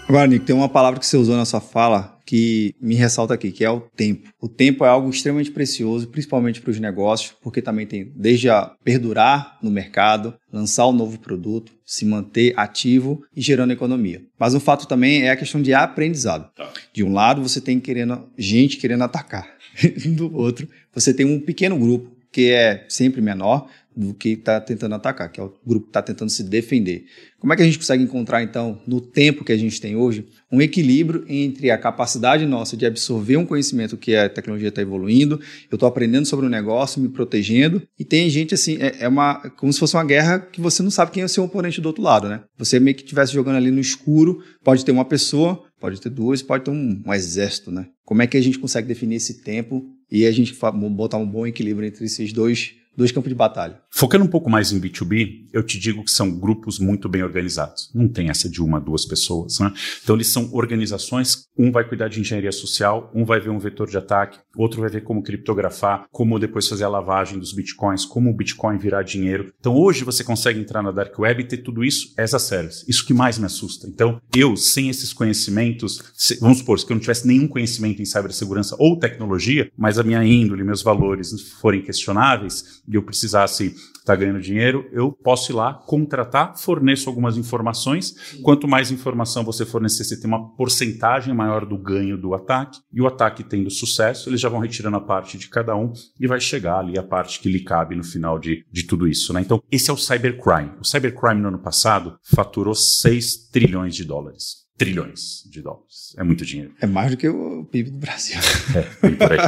S1: Agora, Nico, tem uma palavra que você usou na sua fala que me ressalta aqui, que é o tempo. O tempo é algo extremamente precioso, principalmente para os negócios, porque também tem desde a perdurar no mercado, lançar um novo produto, se manter ativo e gerando economia. Mas o fato também é a questão de aprendizado. Tá. De um lado, você tem querendo gente querendo atacar. Do outro, você tem um pequeno grupo que é sempre menor, do que está tentando atacar, que é o grupo que está tentando se defender. Como é que a gente consegue encontrar, então, no tempo que a gente tem hoje, um equilíbrio entre a capacidade nossa de absorver um conhecimento que a tecnologia está evoluindo, eu estou aprendendo sobre o negócio, me protegendo, e tem gente assim, é, é, uma como se fosse uma guerra que você não sabe quem é o seu oponente do outro lado, né? Você meio que estivesse jogando ali no escuro, pode ter uma pessoa, pode ter duas, pode ter um, um exército, né? Como é que a gente consegue definir esse tempo e a gente botar um bom equilíbrio entre esses dois dois campos de batalha.
S2: Focando um pouco mais em B2B, eu te digo que são grupos muito bem organizados. Não tem essa de uma, duas pessoas. Né? Então, eles são organizações. Um vai cuidar de engenharia social, um vai ver um vetor de ataque, outro vai ver como criptografar, como depois fazer a lavagem dos bitcoins, como o bitcoin virar dinheiro. Então, hoje você consegue entrar na Dark Web e ter tudo isso as a service. Isso que mais me assusta. Então, eu, sem esses conhecimentos, se, vamos supor, se eu não tivesse nenhum conhecimento em cibersegurança ou tecnologia, mas a minha índole, meus valores forem questionáveis, e eu precisasse estar tá ganhando dinheiro, eu posso ir lá, contratar, forneço algumas informações. Quanto mais informação você fornecer, você tem uma porcentagem maior do ganho do ataque. E o ataque tendo sucesso, eles já vão retirando a parte de cada um e vai chegar ali a parte que lhe cabe no final de, de tudo isso. Né? Então, esse é o cybercrime. O cybercrime no ano passado faturou 6 trilhões de dólares trilhões de dólares. É muito dinheiro.
S1: É mais do que o PIB do Brasil.
S2: É, por aí.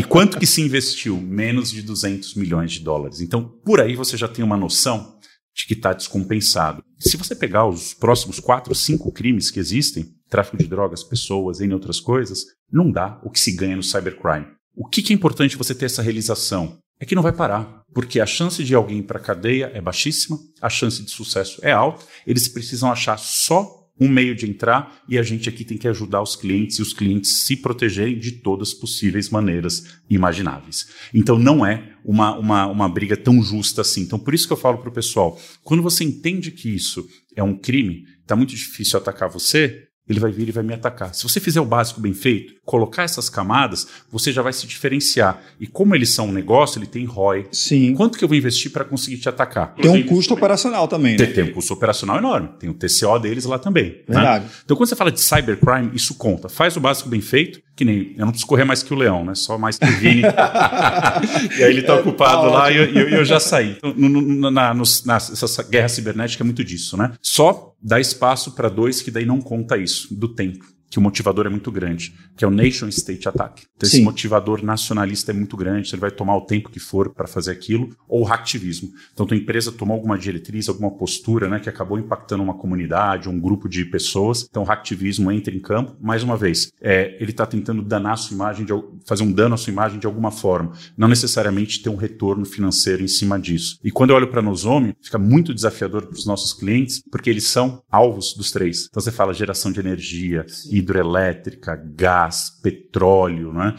S2: E quanto que se investiu? Menos de 200 milhões de dólares. Então, por aí você já tem uma noção de que está descompensado. Se você pegar os próximos quatro, cinco crimes que existem, tráfico de drogas, pessoas, entre outras coisas, não dá o que se ganha no cybercrime. O que, que é importante você ter essa realização? É que não vai parar, porque a chance de alguém ir para a cadeia é baixíssima, a chance de sucesso é alta, eles precisam achar só um meio de entrar e a gente aqui tem que ajudar os clientes e os clientes se protegerem de todas as possíveis maneiras imagináveis. Então não é uma, uma, uma briga tão justa assim. Então por isso que eu falo para o pessoal, quando você entende que isso é um crime, está muito difícil atacar você, ele vai vir e vai me atacar. Se você fizer o básico bem feito, colocar essas camadas, você já vai se diferenciar. E como eles são um negócio, ele tem ROI.
S1: Sim.
S2: Quanto que eu vou investir para conseguir te atacar?
S1: Tem um custo operacional também,
S2: né? Tem, um custo operacional enorme. Tem o TCO deles lá também.
S1: Né? Verdade.
S2: Né? Então, quando você fala de cybercrime, isso conta. Faz o básico bem feito, que nem eu não preciso correr mais que o leão, né? Só mais que o Vini. e aí ele está é, ocupado tá lá e eu, eu, eu, já saí. Então, no, no, na, no, na, essa guerra cibernética é muito disso, né? Só dá espaço para dois que daí não conta isso, do tempo que o motivador é muito grande, que é o nation state attack. Então, esse motivador nacionalista é muito grande, ele vai tomar o tempo que for para fazer aquilo, ou o hacktivismo. Então, tua empresa tomou alguma diretriz, alguma postura, né, que acabou impactando uma comunidade, um grupo de pessoas. Então, o hacktivismo entra em campo. Mais uma vez, é, ele está tentando danar a sua imagem, de, fazer um dano à sua imagem de alguma forma, não necessariamente ter um retorno financeiro em cima disso. E quando eu olho para Nozomi, fica muito desafiador para os nossos clientes, porque eles são alvos dos três. Então, você fala geração de energia, Sim hidrelétrica, gás, petróleo, né?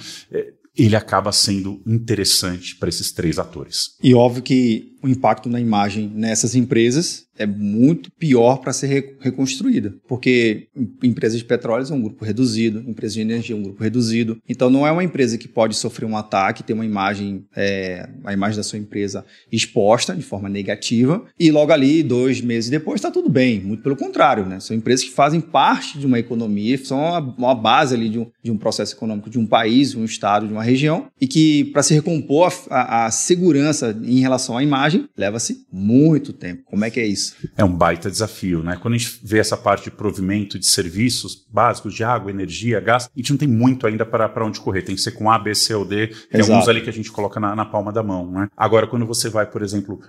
S2: ele acaba sendo interessante para esses três atores.
S1: E óbvio que o impacto na imagem nessas empresas é muito pior para ser reconstruída, porque empresas de petróleo são um grupo reduzido, empresas de energia é um grupo reduzido. Então não é uma empresa que pode sofrer um ataque, ter uma imagem, é, a imagem da sua empresa exposta de forma negativa e logo ali dois meses depois está tudo bem. Muito pelo contrário, né? São empresas que fazem parte de uma economia, são uma, uma base ali de um, de um processo econômico de um país, de um estado, de uma região e que para se recompor a, a, a segurança em relação à imagem leva-se muito tempo. Como é que é isso?
S2: É um baita desafio, né? Quando a gente vê essa parte de provimento de serviços básicos de água, energia, gás, a gente não tem muito ainda para onde correr. Tem que ser com A, B, C ou D. Tem Exato. alguns ali que a gente coloca na, na palma da mão, né? Agora, quando você vai, por exemplo,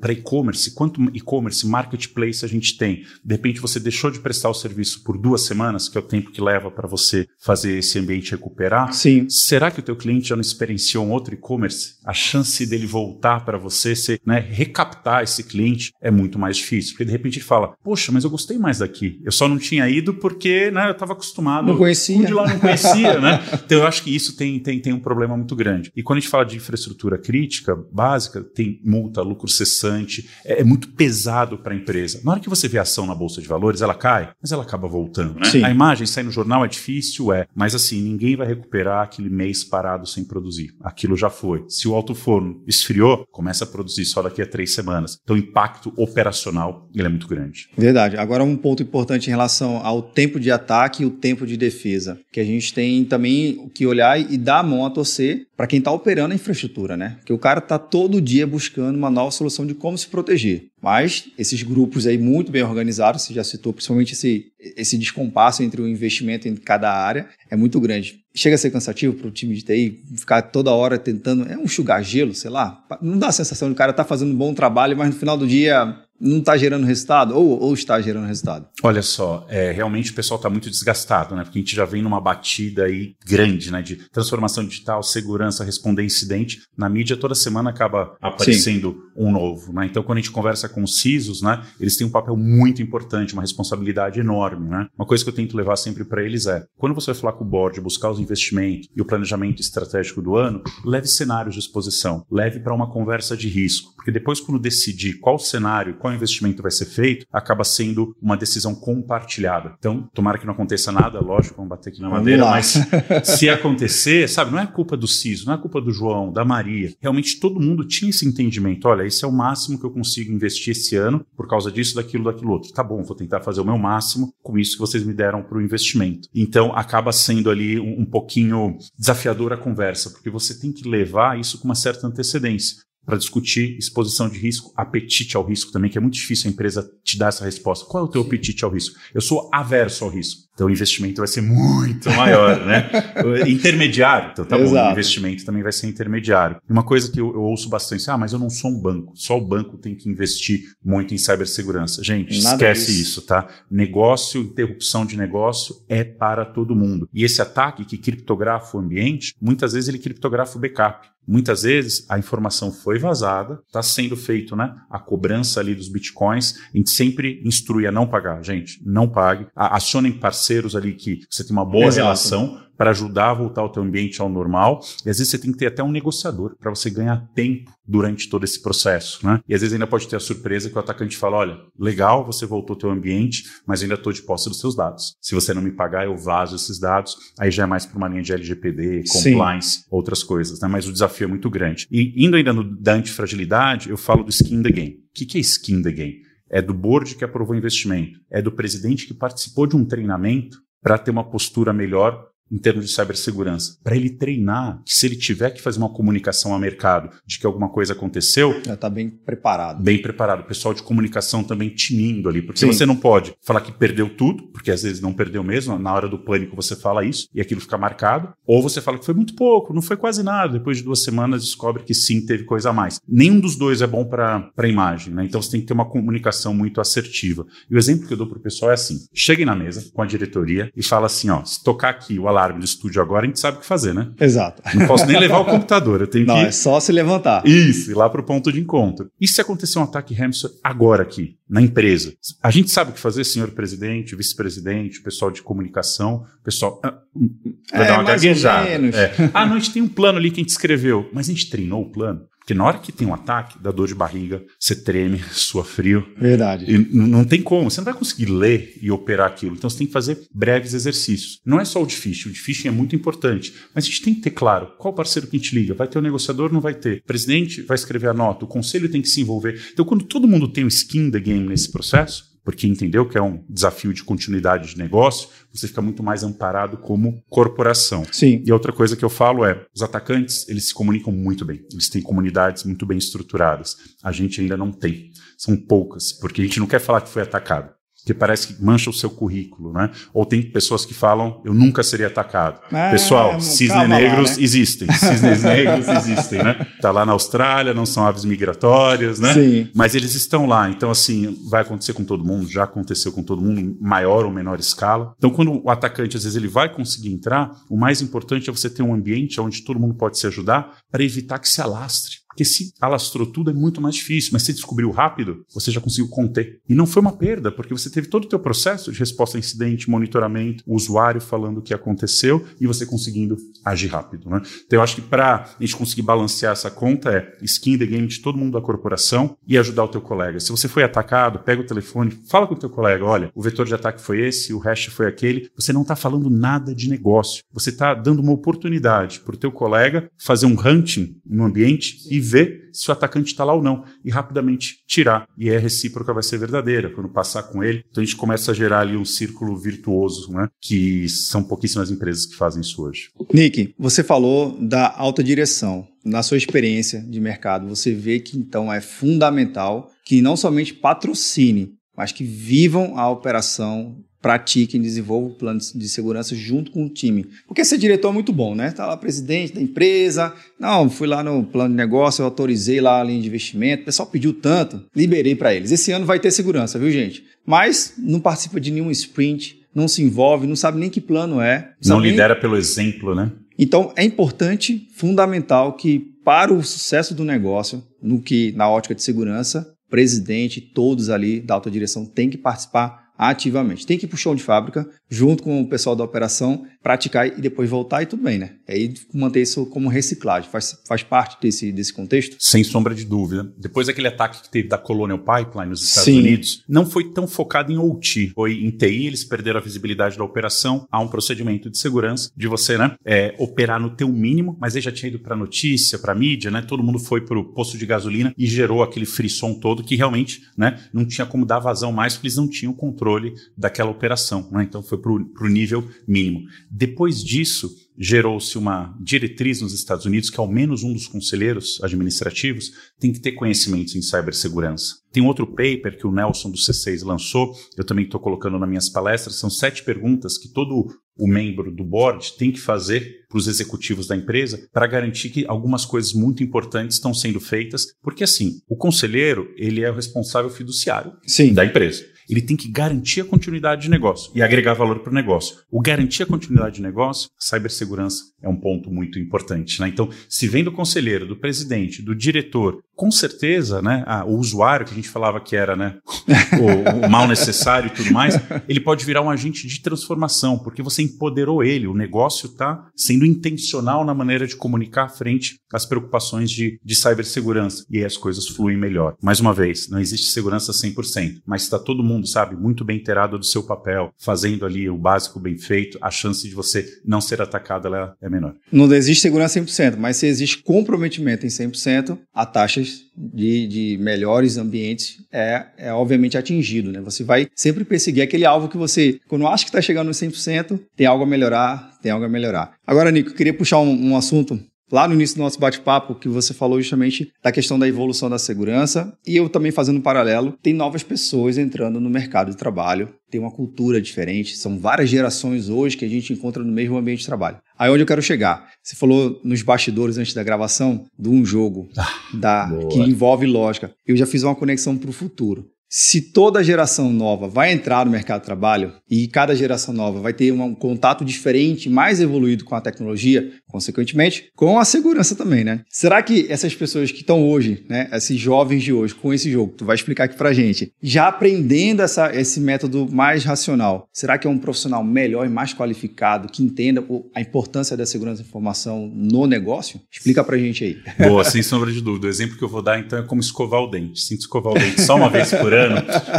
S2: para e-commerce, quanto e-commerce, marketplace a gente tem? De repente você deixou de prestar o serviço por duas semanas, que é o tempo que leva para você fazer esse ambiente recuperar.
S1: Sim.
S2: Será que o teu cliente já não experienciou um outro e-commerce? A chance dele voltar para você ser né, recaptar esse cliente é muito mais difícil. Porque de repente ele fala, poxa, mas eu gostei mais daqui. Eu só não tinha ido porque né, eu estava acostumado.
S1: Não conhecia.
S2: de lá não conhecia, né? Então eu acho que isso tem, tem, tem um problema muito grande. E quando a gente fala de infraestrutura crítica, básica, tem multa, lucro cessante, é, é muito pesado para a empresa. Na hora que você vê a ação na Bolsa de Valores, ela cai, mas ela acaba voltando, né? A imagem sair no jornal é difícil, é, mas assim, ninguém vai recuperar aquele mês parado sem produzir. Aquilo já foi. Se o alto forno esfriou, começa a produzir só daqui a três semanas. Então o impacto operacional ele é muito grande.
S1: Verdade. Agora um ponto importante em relação ao tempo de ataque e o tempo de defesa, que a gente tem também que olhar e dar a mão a torcer para quem está operando a infraestrutura, né? Que o cara está todo dia buscando uma nova solução de como se proteger. Mas esses grupos aí muito bem organizados, você já citou, principalmente esse, esse descompasso entre o investimento em cada área, é muito grande. Chega a ser cansativo para o time de TI ficar toda hora tentando. É um chugar gelo, sei lá. Não dá a sensação de o cara tá fazendo um bom trabalho, mas no final do dia não está gerando resultado ou, ou, está gerando resultado?
S2: Olha só, é, realmente o pessoal está muito desgastado, né? Porque a gente já vem numa batida aí grande, né? De transformação digital, segurança, responder incidente. Na mídia toda semana acaba aparecendo Sim. um novo, né? Então quando a gente conversa com os CISOs, né? Eles têm um papel muito importante, uma responsabilidade enorme, né? Uma coisa que eu tento levar sempre para eles é, quando você vai falar com o board, buscar os investimentos e o planejamento estratégico do ano, leve cenários de exposição, leve para uma conversa de risco, porque depois quando decidir qual cenário, qual investimento vai ser feito, acaba sendo uma decisão compartilhada. Então, tomara que não aconteça nada, lógico, vamos bater aqui na madeira, mas se acontecer, sabe, não é culpa do CISO, não é culpa do João, da Maria. Realmente todo mundo tinha esse entendimento. Olha, esse é o máximo que eu consigo investir esse ano por causa disso, daquilo, daquilo outro. Tá bom, vou tentar fazer o meu máximo com isso que vocês me deram para o investimento. Então, acaba sendo ali um, um pouquinho desafiador a conversa, porque você tem que levar isso com uma certa antecedência para discutir exposição de risco, apetite ao risco também, que é muito difícil a empresa te dar essa resposta. Qual é o teu apetite ao risco? Eu sou averso ao risco. Então o investimento vai ser muito maior, né? intermediário. Então tá bom, o investimento também vai ser intermediário. Uma coisa que eu, eu, ouço bastante, ah, mas eu não sou um banco. Só o banco tem que investir muito em cibersegurança. Gente, Nada esquece disso. isso, tá? Negócio, interrupção de negócio é para todo mundo. E esse ataque que criptografa o ambiente, muitas vezes ele criptografa o backup. Muitas vezes a informação foi vazada, está sendo feito né, a cobrança ali dos bitcoins. A gente sempre instrui a não pagar. Gente, não pague. Acionem parceiros ali que você tem uma boa Exato. relação para ajudar a voltar o teu ambiente ao normal. E às vezes você tem que ter até um negociador para você ganhar tempo durante todo esse processo, né? E às vezes ainda pode ter a surpresa que o atacante fala, olha, legal, você voltou ao teu ambiente, mas ainda estou de posse dos seus dados. Se você não me pagar, eu vazo esses dados. Aí já é mais para uma linha de LGPD, compliance, Sim. outras coisas, né? Mas o desafio é muito grande. E indo ainda no, da antifragilidade, eu falo do skin the game. O que, que é skin the game? É do board que aprovou o investimento, é do presidente que participou de um treinamento para ter uma postura melhor em termos de cibersegurança, para ele treinar que se ele tiver que fazer uma comunicação ao mercado de que alguma coisa aconteceu,
S1: já está bem preparado.
S2: Bem preparado. O pessoal de comunicação também tinindo ali, porque Sim. você não pode falar que perdeu tudo, porque às vezes não perdeu mesmo, na hora do pânico você fala isso e aquilo fica marcado, ou você fala que foi muito pouco, não foi quase nada, depois de duas semanas descobre que sim, teve coisa a mais. Nenhum dos dois é bom para a imagem, né? Então você tem que ter uma comunicação muito assertiva. E o exemplo que eu dou para o pessoal é assim: cheguem na mesa com a diretoria e fala assim, ó, se tocar aqui o alarme do estúdio agora, a gente sabe o que fazer, né?
S1: Exato.
S2: Não posso nem levar o computador, eu tenho
S1: Não,
S2: que.
S1: Não, é só se levantar.
S2: Isso, ir lá para o ponto de encontro. E se acontecer um ataque Hamster agora aqui, na empresa? A gente sabe o que fazer, senhor presidente, vice-presidente, pessoal de comunicação, pessoal. Ah, hum, hum, vai é, dar uma gaguejada. É. Ah, não, a gente tem um plano ali que a gente escreveu, mas a gente treinou o plano. Porque na hora que tem um ataque, dá dor de barriga, você treme, sua frio.
S1: Verdade.
S2: E não tem como, você não vai conseguir ler e operar aquilo. Então você tem que fazer breves exercícios. Não é só o de phishing, o de phishing é muito importante. Mas a gente tem que ter claro qual parceiro que a gente liga. Vai ter o um negociador, não vai ter. O presidente vai escrever a nota, o conselho tem que se envolver. Então quando todo mundo tem o skin the game nesse processo, porque entendeu que é um desafio de continuidade de negócio, você fica muito mais amparado como corporação.
S1: Sim.
S2: E outra coisa que eu falo é, os atacantes, eles se comunicam muito bem. Eles têm comunidades muito bem estruturadas. A gente ainda não tem. São poucas, porque a gente não quer falar que foi atacado que parece que mancha o seu currículo, né? Ou tem pessoas que falam, eu nunca seria atacado. É, Pessoal, cisnes negros lá, né? existem, cisnes negros existem, né? Tá lá na Austrália, não são aves migratórias, né?
S1: Sim.
S2: Mas eles estão lá, então assim, vai acontecer com todo mundo, já aconteceu com todo mundo, maior ou menor escala. Então quando o atacante, às vezes, ele vai conseguir entrar, o mais importante é você ter um ambiente onde todo mundo pode se ajudar para evitar que se alastre Porque se alastrou tudo é muito mais difícil, mas se descobriu rápido, você já conseguiu conter. E não foi uma perda, porque você teve todo o teu processo de resposta a incidente, monitoramento, o usuário falando o que aconteceu e você conseguindo agir rápido. Né? Então eu acho que para a gente conseguir balancear essa conta é skin the game de todo mundo da corporação e ajudar o teu colega. Se você foi atacado, pega o telefone, fala com o teu colega, olha, o vetor de ataque foi esse, o hash foi aquele. Você não está falando nada de negócio. Você está dando uma oportunidade para o teu colega fazer um hunting no ambiente e ver se o atacante está lá ou não e rapidamente tirar. E é recíproca vai ser verdadeira quando passar com ele. Então a gente começa a gerar ali um círculo virtuoso, né? Que são pouquíssimas empresas que fazem isso hoje.
S1: Nick, você falou da alta direção. Na sua experiência de mercado, você vê que então é fundamental que não somente patrocine, mas que vivam a operação pratiquem, desenvolvam planos de segurança junto com o time. Porque ser diretor é muito bom, né? Tá lá presidente da empresa, não, fui lá no plano de negócio, eu autorizei lá a linha de investimento, o pessoal pediu tanto, liberei para eles. Esse ano vai ter segurança, viu, gente? Mas não participa de nenhum sprint, não se envolve, não sabe nem que plano é.
S2: Não, não lidera nem... pelo exemplo, né?
S1: Então é importante, fundamental que para o sucesso do negócio, no que na ótica de segurança, presidente, todos ali da alta direção têm que participar ativamente. Tem que ir para o chão de fábrica, junto com o pessoal da operação, praticar e depois voltar e tudo bem, né? Aí manter isso como reciclagem, faz, faz parte desse, desse contexto?
S2: Sem sombra de dúvida. Depois daquele ataque que teve da Colonial Pipeline nos Estados Sim. Unidos, não foi tão focado em OT, foi em TI, eles perderam a visibilidade da operação, há um procedimento de segurança de você, né, é, operar no teu mínimo, mas aí já tinha ido para notícia, para mídia, né, todo mundo foi para o posto de gasolina e gerou aquele frisson todo que realmente, né, não tinha como dar vazão mais, porque eles não tinham controle daquela operação, né, então foi para o nível mínimo. Depois disso, gerou-se uma diretriz nos Estados Unidos que ao menos um dos conselheiros administrativos tem que ter conhecimentos em cibersegurança. Tem outro paper que o Nelson do C6 lançou, eu também estou colocando nas minhas palestras, são sete perguntas que todo o membro do board tem que fazer para os executivos da empresa para garantir que algumas coisas muito importantes estão sendo feitas, porque assim, o conselheiro, ele é o responsável fiduciário Sim. da empresa ele tem que garantir a continuidade de negócio e agregar valor para o negócio. O garantir a continuidade de negócio, cibersegurança é um ponto muito importante. Né? Então, se vem do conselheiro, do presidente, do diretor, com certeza, né, ah, o usuário que a gente falava que era né, o, o, mal necessário e tudo mais, ele pode virar um agente de transformação, porque você empoderou ele. O negócio está sendo intencional na maneira de comunicar frente às preocupações de, de cibersegurança. E aí as coisas fluem melhor. Mais uma vez, não existe segurança 100%, mas está todo mundo, sabe, muito bem inteirado do seu papel, fazendo ali o básico bem feito, a chance de você não ser atacado é menor.
S1: Não existe segurança 100%, mas se existe comprometimento em 100%, a taxa de, de melhores ambientes é, é obviamente atingido. Né? Você vai sempre perseguir aquele alvo que você, quando acha que está chegando no 100%, tem algo a melhorar, tem algo a melhorar. Agora, Nico, eu queria puxar um, um assunto lá no início do nosso bate-papo, que você falou justamente da questão da evolução da segurança, e eu também fazendo um paralelo, tem novas pessoas entrando no mercado de trabalho, tem uma cultura diferente, são várias gerações hoje que a gente encontra no mesmo ambiente de trabalho. Aí onde eu quero chegar? Você falou nos bastidores antes da gravação de um jogo ah, da, que envolve lógica. Eu já fiz uma conexão para o futuro se toda geração nova vai entrar no mercado de trabalho e cada geração nova vai ter um contato diferente, mais evoluído com a tecnologia, consequentemente, com a segurança também, né? Será que essas pessoas que estão hoje, né, esses jovens de hoje, com esse jogo, tu vai explicar aqui pra gente, já aprendendo essa, esse método mais racional, será que é um profissional melhor e mais qualificado que entenda a importância da segurança da informação no negócio? Explica pra gente aí.
S2: Boa, sem sombra de dúvida. O exemplo que eu vou dar então é como escovar o dente. Se escovar o dente só uma vez por ano,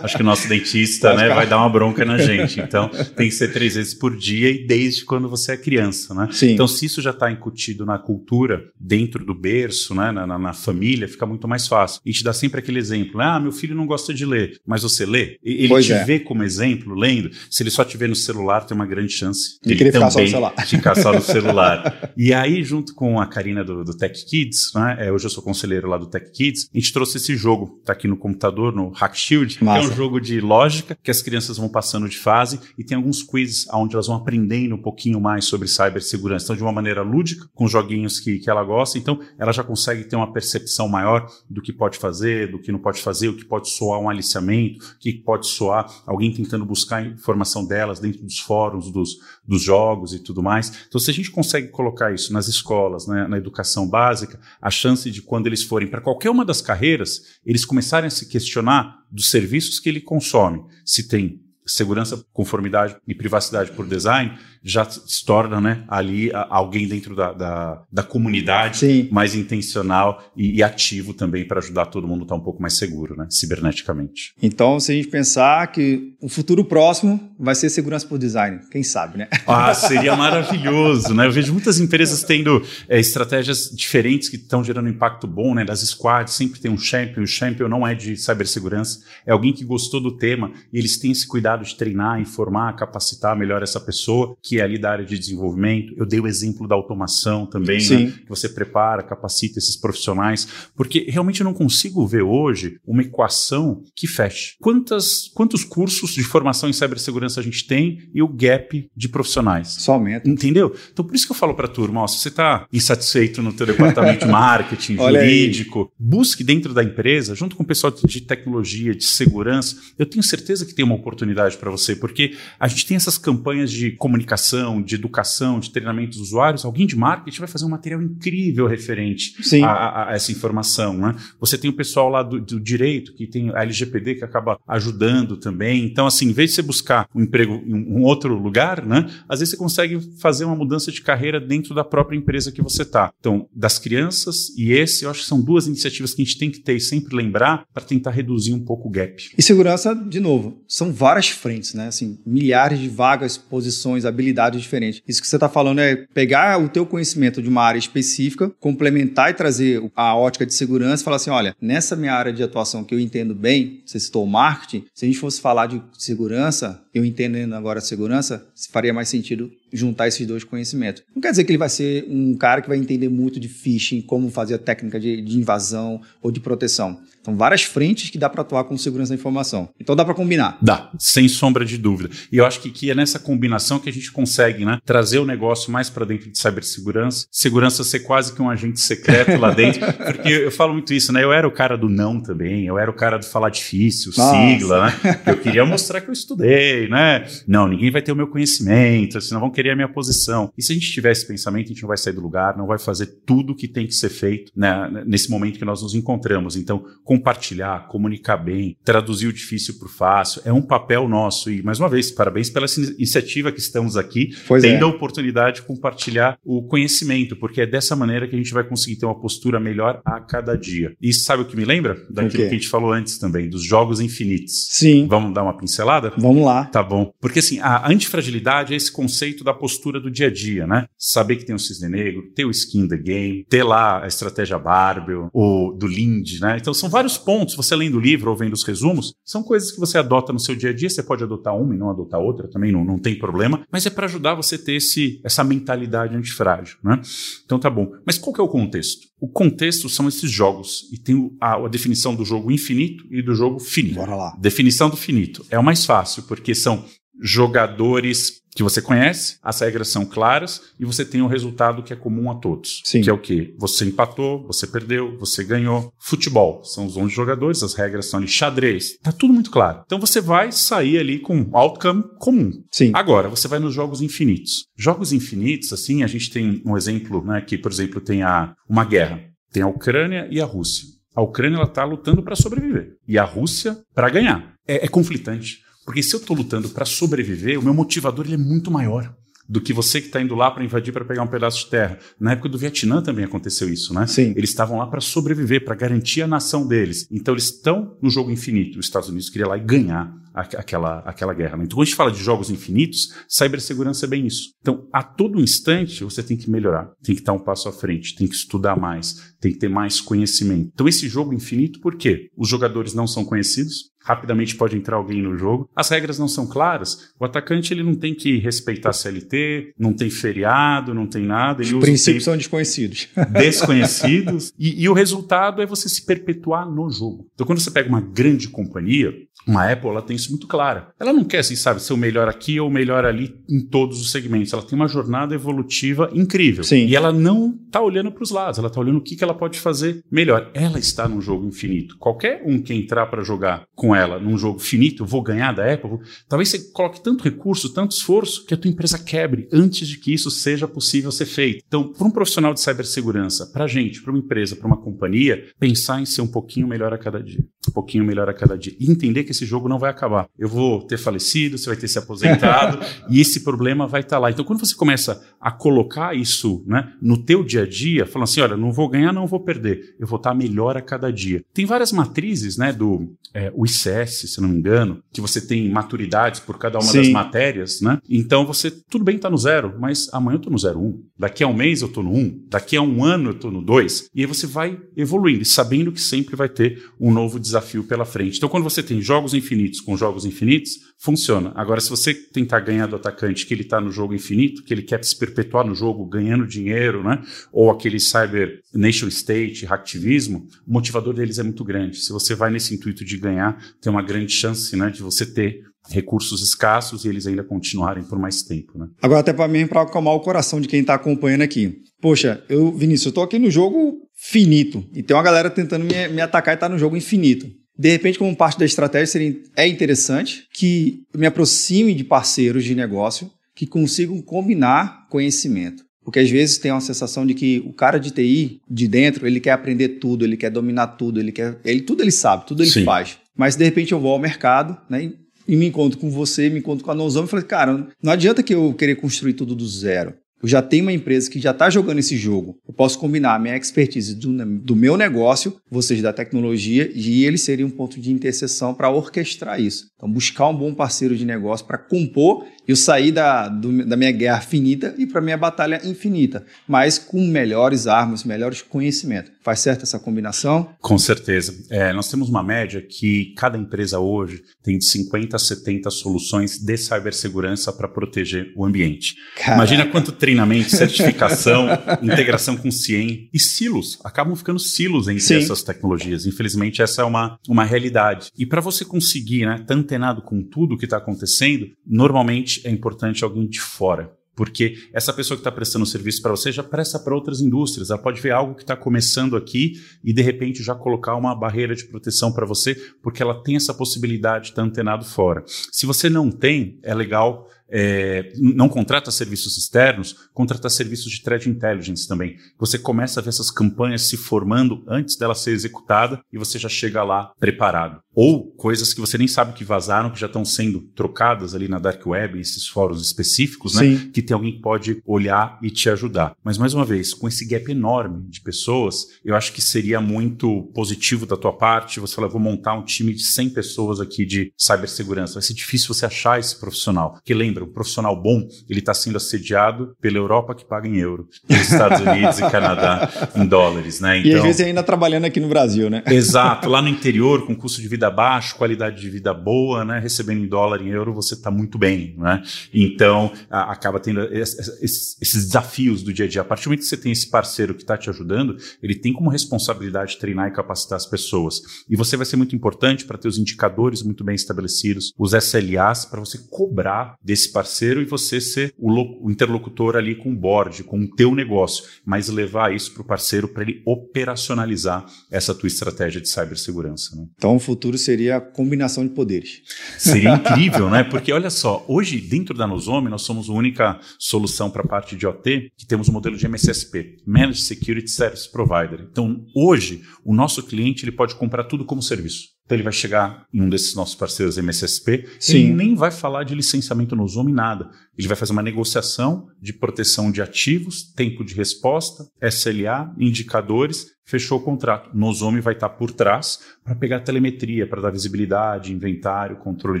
S2: acho que o nosso dentista né, vai dar uma bronca na gente. Então, tem que ser três vezes por dia e desde quando você é criança, né? Sim. Então, se isso já está incutido na cultura, dentro do berço, né, na, na, na, família, fica muito mais fácil. E te dá sempre aquele exemplo, né? ah, meu filho não gosta de ler, mas você lê? Ele pois te é. vê como exemplo, lendo. Se ele só te vê no celular, tem uma grande chance
S1: de ele também ficar só no celular.
S2: ficar só no celular. e aí, junto com a Karina do, do Tech Kids, né, é, hoje eu sou conselheiro lá do Tech Kids, a gente trouxe esse jogo, tá aqui no computador, no Hack Shield, Massa. que é um jogo de lógica que as crianças vão passando de fase e tem alguns quizzes onde elas vão aprendendo um pouquinho mais sobre cibersegurança. Então, de uma maneira lúdica, com joguinhos que, que ela gosta, então ela já consegue ter uma percepção maior do que pode fazer, do que não pode fazer, o que pode soar um aliciamento, o que pode soar alguém tentando buscar informação delas dentro dos fóruns, dos, dos jogos e tudo mais. Então, se a gente consegue colocar isso nas escolas, né, na educação básica, a chance de quando eles forem para qualquer uma das carreiras, eles começarem a se questionar dos serviços que ele consome, se tem segurança, conformidade e privacidade por design, já se torna né, ali alguém dentro da, da, da comunidade Sim. mais intencional e, e ativo também para ajudar todo mundo a estar um pouco mais seguro, né, ciberneticamente.
S1: Então, se a gente pensar que o futuro próximo vai ser segurança por design, quem sabe, né?
S2: Ah, seria maravilhoso, né? Eu vejo muitas empresas tendo é, estratégias diferentes que estão gerando impacto bom, né? Das squads, sempre tem um champion, o champion não é de cibersegurança, é alguém que gostou do tema e eles têm esse cuidado de treinar, informar, capacitar melhor essa pessoa, que é ali da área de desenvolvimento. Eu dei o exemplo da automação também, né? que você prepara, capacita esses profissionais, porque realmente eu não consigo ver hoje uma equação que feche. Quantas, quantos cursos de formação em cibersegurança a gente tem e o gap de profissionais?
S1: Só aumenta.
S2: Entendeu? Então por isso que eu falo para a turma, ó, se você está insatisfeito no teu departamento de marketing, jurídico, busque dentro da empresa, junto com o pessoal de tecnologia, de segurança, eu tenho certeza que tem uma oportunidade para você, porque a gente tem essas campanhas de comunicação de educação, de treinamento dos usuários, alguém de marketing vai fazer um material incrível referente a, a, a, essa informação. Né? Você tem o pessoal lá do, do, direito, que tem a LGPD, que acaba ajudando também. Então, assim, em vez de você buscar um emprego em um outro lugar, né, às vezes você consegue fazer uma mudança de carreira dentro da própria empresa que você está. Então, das crianças e esse, eu acho que são duas iniciativas que a gente tem que ter e sempre lembrar para tentar reduzir um pouco o gap.
S1: E segurança, de novo, são várias frentes, né? Assim, milhares de vagas, posições, habilidades diferentes. Isso que você está falando é pegar o teu conhecimento de uma área específica, complementar e trazer a ótica de segurança e falar assim, olha, nessa minha área de atuação que eu entendo bem, você citou o marketing, se a gente fosse falar de segurança, eu entendendo agora a segurança, faria mais sentido juntar esses dois conhecimentos. Não quer dizer que ele vai ser um cara que vai entender muito de phishing, como fazer a técnica de, de invasão ou de proteção. São várias frentes que dá para atuar com segurança da informação. Então dá para combinar.
S2: Dá, sem sombra de dúvida. E eu acho que, que é nessa combinação que a gente consegue né, trazer o negócio mais para dentro de cibersegurança. Segurança ser quase que um agente secreto lá dentro. Porque eu falo muito isso, né? Eu era o cara do não também, eu era o cara do falar difícil, Nossa. sigla, né? Eu queria mostrar que eu estudei, né? Não, ninguém vai ter o meu conhecimento, senão vão querer a minha posição. E se a gente tiver esse pensamento, a gente não vai sair do lugar, não vai fazer tudo o que tem que ser feito né, nesse momento que nós nos encontramos. Então, compartilhar, comunicar bem, traduzir o difícil para o fácil, é um papel nosso. E, mais uma vez, parabéns pela iniciativa que estamos aqui, pois tendo é. a oportunidade de compartilhar o conhecimento, porque é dessa maneira que a gente vai conseguir ter uma postura melhor a cada dia. E sabe o que me lembra? Daquilo que a gente falou antes também, dos jogos infinitos.
S1: Sim.
S2: Vamos dar uma pincelada?
S1: Vamos lá.
S2: Tá bom. Porque assim, a antifragilidade é esse conceito da postura do dia a dia, né? Saber que tem o cisne negro, ter o skin the game, ter lá a estratégia Barbel, o do Lind, né? Então são vários pontos, você lendo o livro ou vendo os resumos, são coisas que você adota no seu dia a dia. Você pode adotar uma e não adotar outra, também não, não tem problema, mas é para ajudar você a ter esse, essa mentalidade antifrágil. Né? Então tá bom. Mas qual que é o contexto? O contexto são esses jogos, e tem a, a definição do jogo infinito e do jogo finito.
S1: Bora lá.
S2: Definição do finito. É o mais fácil, porque são jogadores que você conhece, as regras são claras e você tem um resultado que é comum a todos.
S1: Sim.
S2: Que é o quê? Você empatou, você perdeu, você ganhou. Futebol, são os 11 jogadores, as regras são de xadrez. Tá tudo muito claro. Então você vai sair ali com um outcome comum.
S1: Sim.
S2: Agora, você vai nos jogos infinitos. Jogos infinitos, assim, a gente tem um exemplo, né, que, por exemplo, tem a, uma guerra. Tem a Ucrânia e a Rússia. A Ucrânia está lutando para sobreviver e a Rússia para ganhar. É, é conflitante. Porque se eu estou lutando para sobreviver, o meu motivador ele é muito maior do que você que está indo lá para invadir para pegar um pedaço de terra. Na época do Vietnã também aconteceu isso, né?
S1: Sim.
S2: Eles estavam lá para sobreviver, para garantir a nação deles. Então eles estão no jogo infinito. Os Estados Unidos queria lá e ganhar aquela, aquela guerra. Né? Então, quando a gente fala de jogos infinitos, cibersegurança é bem isso. Então, a todo instante, você tem que melhorar, tem que estar um passo à frente, tem que estudar mais, tem que ter mais conhecimento. Então, esse jogo infinito, por quê? Os jogadores não são conhecidos, rapidamente pode entrar alguém no jogo. As regras não são claras. O atacante ele não tem que respeitar a CLT, não tem feriado, não tem nada.
S1: Os princípios são desconhecidos.
S2: Desconhecidos. e, e o resultado é você se perpetuar no jogo. Então, quando você pega uma grande companhia, uma Apple, ela tem isso muito clara. Ela não quer, assim, sabe, ser o melhor aqui ou o melhor ali em todos os segmentos. Ela tem uma jornada evolutiva incrível.
S1: Sim.
S2: E ela não está olhando para os lados, ela está olhando o que, que ela pode fazer melhor. Ela está num jogo infinito. Qualquer um que entrar para jogar com ela num jogo finito, vou ganhar da Apple, vou... talvez você coloque tanto recurso, tanto esforço, que a tua empresa quebre antes de que isso seja possível ser feito. Então, para um profissional de cibersegurança, para a gente, para uma empresa, para uma companhia, pensar em ser um pouquinho melhor a cada dia. Um pouquinho melhor a cada dia. E entender que esse jogo não vai acabar. Eu vou ter falecido, você vai ter se aposentado, e esse problema vai estar tá lá. Então, quando você começa a colocar isso né, no teu dia a dia, falando assim, olha, não vou ganhar, não vou perder. Eu vou estar tá melhor a cada dia. Tem várias matrizes né, do é, o ICS, se não me engano, que você tem maturidades por cada uma Sim. das matérias, né? Então você, tudo bem tá no zero, mas amanhã eu tô no zero um. Daqui a um mês eu tô no um. Daqui a um ano eu tô no dois. E aí você vai evoluindo, sabendo que sempre vai ter um novo desafio pela frente. Então quando você tem jogos infinitos com jogos infinitos, funciona. Agora se você tentar ganhar do atacante que ele tá no jogo infinito, que ele quer se perpetuar no jogo ganhando dinheiro, né? Ou aquele cyber nation state, hacktivismo, o motivador deles é muito grande. Se você vai nesse intuito de ganhar, tem uma grande chance né, de você ter recursos escassos e eles ainda continuarem por mais tempo. Né?
S1: Agora, até para mim, para acalmar o coração de quem está acompanhando aqui. Poxa, eu, Vinícius, eu estou aqui no jogo finito e tem uma galera tentando me, me atacar e está no jogo infinito. De repente, como parte da estratégia, seria, é interessante que me aproxime de parceiros de negócio que consigam combinar conhecimento. Porque às vezes tem uma sensação de que o cara de TI, de dentro, ele quer aprender tudo, ele quer dominar tudo, ele quer. Ele, tudo ele sabe, tudo ele Sim. faz. Mas de repente eu vou ao mercado, né? E me encontro com você, me encontro com a Nozão e falei, cara, não adianta que eu querer construir tudo do zero. Eu já tenho uma empresa que já está jogando esse jogo. Eu posso combinar a minha expertise do, do, meu negócio, vocês da tecnologia, e ele seria um ponto de interseção para orquestrar isso. Então, buscar um bom parceiro de negócio para compor eu saí da, do, da minha guerra finita e para minha batalha infinita, mas com melhores armas, melhores conhecimentos. Faz certo essa combinação?
S2: Com certeza. É, nós temos uma média que cada empresa hoje tem de 50 a 70 soluções de cibersegurança para proteger o ambiente. Caraca. Imagina quanto treinamento, certificação, integração com CIEM e silos. Acabam ficando silos entre Sim. essas tecnologias. Infelizmente, essa é uma, uma realidade. E para você conseguir, né, estar tá antenado com tudo que está acontecendo, normalmente é importante alguém de fora. Porque essa pessoa que está prestando serviço para você já presta para outras indústrias. Ela pode ver algo que está começando aqui e, de repente, já colocar uma barreira de proteção para você, porque ela tem essa possibilidade de estar tá antenado fora. Se você não tem, é legal é, não contrata serviços externos, contrata serviços de threat intelligence também. Você começa a ver essas campanhas se formando antes dela ser executada e você já chega lá preparado. Ou coisas que você nem sabe que vazaram, que já estão sendo trocadas ali na Dark Web, esses fóruns específicos, né? Que tem alguém que pode olhar e te ajudar. Mas, mais uma vez, com esse gap enorme de pessoas, eu acho que seria muito positivo da tua parte você falar, vou montar um time de 100 pessoas aqui de cibersegurança. Vai ser difícil você achar esse profissional. Porque lembra, lembra, um profissional bom, ele está sendo assediado pela Europa que paga em euro, pelos Estados Unidos e Canadá em dólares, né?
S1: Então, e às então vezes ainda trabalhando aqui no Brasil, né?
S2: Exato, lá no interior, com custo de vida baixo, qualidade de vida boa, né? Recebendo em dólar, em euro, você está muito bem, né? Então, a, acaba tendo esses, esses, desafios do dia a dia. A partir do momento que você tem esse parceiro que está te ajudando, ele tem como responsabilidade treinar e capacitar as pessoas. E você vai ser muito importante para ter os indicadores muito bem estabelecidos, os SLAs, para você cobrar desse esse parceiro e você ser o, o interlocutor ali com o board, com o teu negócio, mas levar isso para o parceiro para ele operacionalizar essa tua estratégia de cibersegurança. Né?
S1: Então o futuro seria a combinação de poderes.
S2: Seria incrível, né? Porque olha só, hoje dentro da Nosome nós somos a única solução para a parte de OT que temos o um modelo de MSSP, Managed Security Service Provider. Então hoje o nosso cliente ele pode comprar tudo como serviço. Então ele vai chegar em um desses nossos parceiros MSSP, Sim. ele nem vai falar de licenciamento no Zoom nada. Ele vai fazer uma negociação de proteção de ativos, tempo de resposta, SLA, indicadores, fechou o contrato. Nozomi vai estar por trás para pegar telemetria, para dar visibilidade, inventário, controle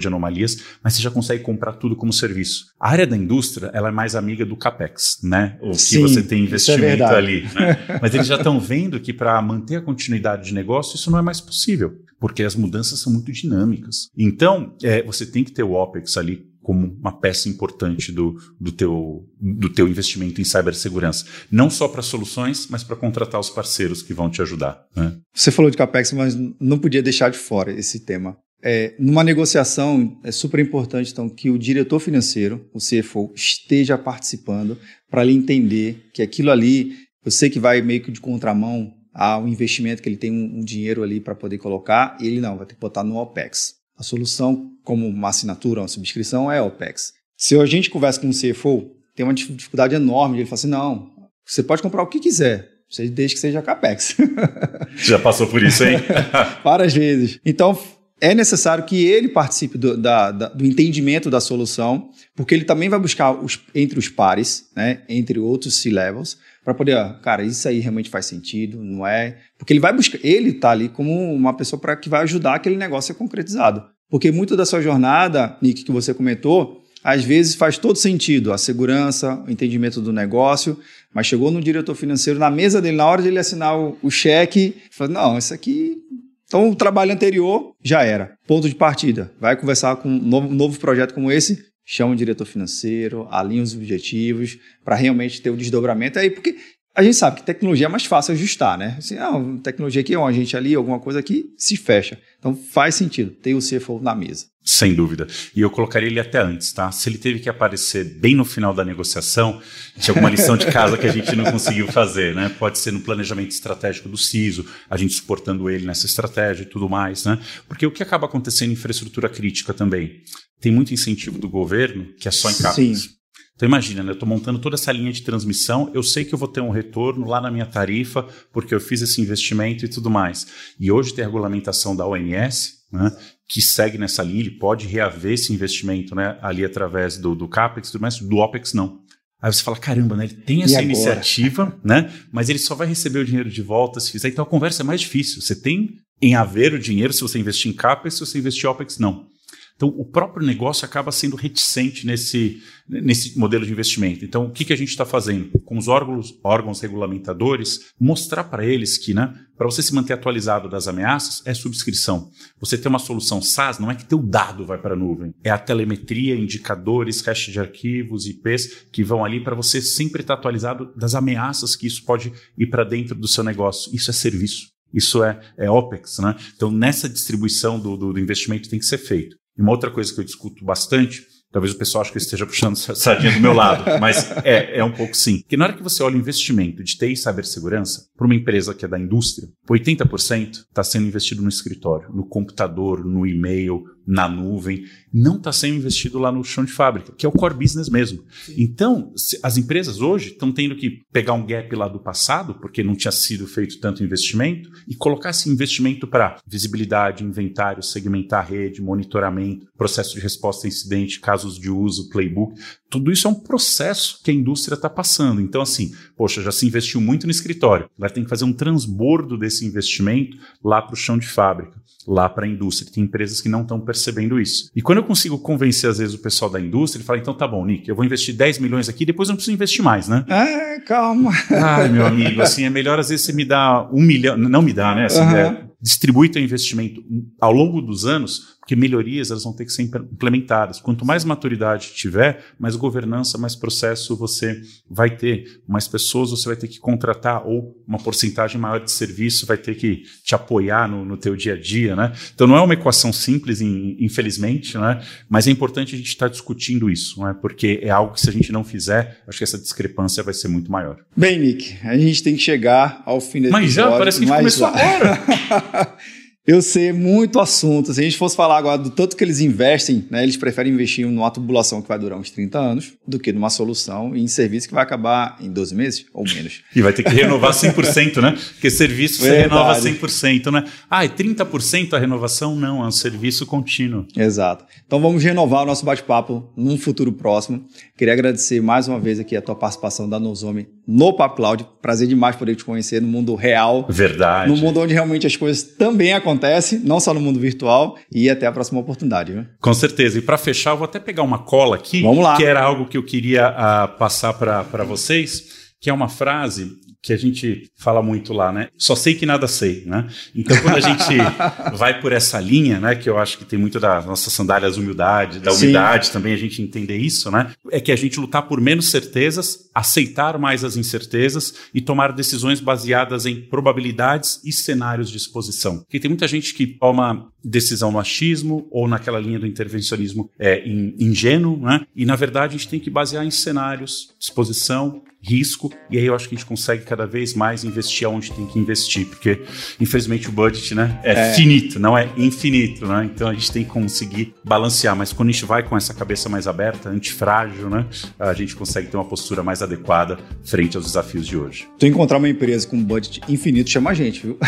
S2: de anomalias, mas você já consegue comprar tudo como serviço. A área da indústria ela é mais amiga do CAPEX, né? O que Sim, você tem é investimento é ali. Né? Mas eles já estão vendo que para manter a continuidade de negócio, isso não é mais possível, porque as mudanças são muito dinâmicas. Então, é, você tem que ter o OPEX ali como uma peça importante do, do, teu, do teu investimento em cibersegurança. Não só para soluções, mas para contratar os parceiros que vão te ajudar. Né?
S1: Você falou de CAPEX, mas não podia deixar de fora esse tema. É, numa negociação, é super importante então, que o diretor financeiro, o CFO, esteja participando para ele entender que aquilo ali, eu sei que vai meio que de contramão ao investimento que ele tem um, um dinheiro ali para poder colocar, e ele não, vai ter que botar no OPEX. A solução, como uma assinatura, uma subscrição, é OPEX. Se a gente conversa com um CFO, tem uma dificuldade enorme. Ele fala assim: não, você pode comprar o que quiser, desde que seja CAPEX.
S2: Já passou por isso, hein?
S1: Várias vezes. Então, é necessário que ele participe do, da, da, do entendimento da solução, porque ele também vai buscar os, entre os pares, né, entre outros C-levels, para poder, ó, cara, isso aí realmente faz sentido, não é? Porque ele vai buscar, ele está ali como uma pessoa para que vai ajudar aquele negócio a ser concretizado. Porque muito da sua jornada, Nick, que você comentou, às vezes faz todo sentido, a segurança, o entendimento do negócio, mas chegou no diretor financeiro, na mesa dele, na hora de ele assinar o, o cheque, falou, não, isso aqui então, o trabalho anterior já era. Ponto de partida. Vai conversar com um novo, um novo projeto como esse, chama o diretor financeiro, alinha os objetivos, para realmente ter o desdobramento aí, porque a gente sabe que tecnologia é mais fácil ajustar, né? Assim, ah, tecnologia aqui, um agente ali, alguma coisa aqui, se fecha. Então faz sentido ter o CFO na mesa.
S2: Sem dúvida. E eu colocaria ele até antes, tá? Se ele teve que aparecer bem no final da negociação, tinha alguma lição de casa que a gente não conseguiu fazer, né? Pode ser no planejamento estratégico do CISO, a gente suportando ele nessa estratégia e tudo mais, né? Porque o que acaba acontecendo em infraestrutura crítica também? Tem muito incentivo do governo que é só em capas. Sim. Então imagina, né, eu estou montando toda essa linha de transmissão, eu sei que eu vou ter um retorno lá na minha tarifa, porque eu fiz esse investimento e tudo mais. E hoje tem a regulamentação da ONS, né, que segue nessa linha, ele pode reaver esse investimento né, ali através do, do CAPEX, tudo mais, do OPEX não. Aí você fala, caramba, né, ele tem essa iniciativa, né, mas ele só vai receber o dinheiro de volta se fizer. Então a conversa é mais difícil. Você tem em haver o dinheiro se você investir em CAPEX, se você investir em OPEX, não. Então, o próprio negócio acaba sendo reticente nesse, nesse modelo de investimento. Então, o que, que a gente está fazendo? Com os órgãos, órgãos regulamentadores, mostrar para eles que, né, para você se manter atualizado das ameaças, é subscrição. Você ter uma solução SaaS, não é que teu dado vai para a nuvem, é a telemetria, indicadores, hash de arquivos, IPs, que vão ali para você sempre estar tá atualizado das ameaças que isso pode ir para dentro do seu negócio. Isso é serviço. Isso é, é OPEX, né? Então, nessa distribuição do, do, do investimento tem que ser feito. E uma outra coisa que eu discuto bastante, talvez o pessoal ache que eu esteja puxando sardinha do meu lado, mas é, é um pouco sim. Que na hora que você olha o investimento de TI e cibersegurança, para uma empresa que é da indústria, 80% está sendo investido no escritório, no computador, no e-mail, na nuvem, não está sendo investido lá no chão de fábrica, que é o core business mesmo. Sim. Então, as empresas hoje estão tendo que pegar um gap lá do passado, porque não tinha sido feito tanto investimento, e colocar esse investimento para visibilidade, inventário, segmentar a rede, monitoramento, processo de resposta a incidente, casos de uso, playbook. Tudo isso é um processo que a indústria está passando. Então, assim, poxa, já se investiu muito no escritório, vai ter que fazer um transbordo desse investimento lá para o chão de fábrica, lá para a indústria. Tem empresas que não estão percebendo isso. E quando eu consigo convencer, às vezes, o pessoal da indústria, ele fala: então tá bom, Nick, eu vou investir 10 milhões aqui, depois eu não preciso investir mais, né?
S1: É, calma.
S2: Ai, meu amigo, assim, é melhor às vezes você me dá um milhão, não me dá, né? Assim, uhum. é, distribui teu investimento ao longo dos anos porque melhorias elas vão ter que ser implementadas. Quanto mais maturidade tiver, mais governança, mais processo você vai ter, mais pessoas você vai ter que contratar ou uma porcentagem maior de serviço vai ter que te apoiar no, no teu dia a dia, né? Então não é uma equação simples, infelizmente, né? Mas é importante a gente estar discutindo isso, né? Porque é algo que se a gente não fizer, acho que essa discrepância vai ser muito maior.
S1: Bem, Nick, a gente tem que chegar ao fim desse
S2: Mas já parece que a gente começou lá. agora.
S1: Eu sei muito assunto. Se a gente fosse falar agora do tanto que eles investem, né, eles preferem investir numa tubulação que vai durar uns 30 anos do que numa solução em serviço que vai acabar em 12 meses ou menos.
S2: E vai ter que renovar 100%, né? Porque serviço você renova 100%, né? Ah, é 30% a renovação? Não, é um serviço contínuo.
S1: Exato. Então vamos renovar o nosso bate-papo num futuro próximo. Queria agradecer mais uma vez aqui a tua participação da Nozome no Papo Cloud. Prazer demais poder te conhecer no mundo real.
S2: Verdade.
S1: No mundo onde realmente as coisas também acontecem, não só no mundo virtual. E até a próxima oportunidade. Viu?
S2: Com certeza. E para fechar, eu vou até pegar uma cola aqui.
S1: Vamos lá.
S2: Que era algo que eu queria uh, passar para vocês que é uma frase que a gente fala muito lá, né? Só sei que nada sei, né? Então, quando a gente vai por essa linha, né? Que eu acho que tem muito das nossas sandálias humildade, da humildade também a gente entender isso, né? É que a gente lutar por menos certezas, aceitar mais as incertezas e tomar decisões baseadas em probabilidades e cenários de exposição. Porque tem muita gente que toma decisão no achismo ou naquela linha do intervencionismo é, ingênuo, né? E na verdade a gente tem que basear em cenários, exposição risco, e aí eu acho que a gente consegue cada vez mais investir onde tem que investir, porque infelizmente o budget né, é, é. finito, não é infinito, né? Então a gente tem que conseguir balancear, mas quando a gente vai com essa cabeça mais aberta, antifrágil, né, a gente consegue ter uma postura mais adequada frente aos desafios de hoje.
S1: Tu encontrar uma empresa com budget infinito, chama a gente, viu?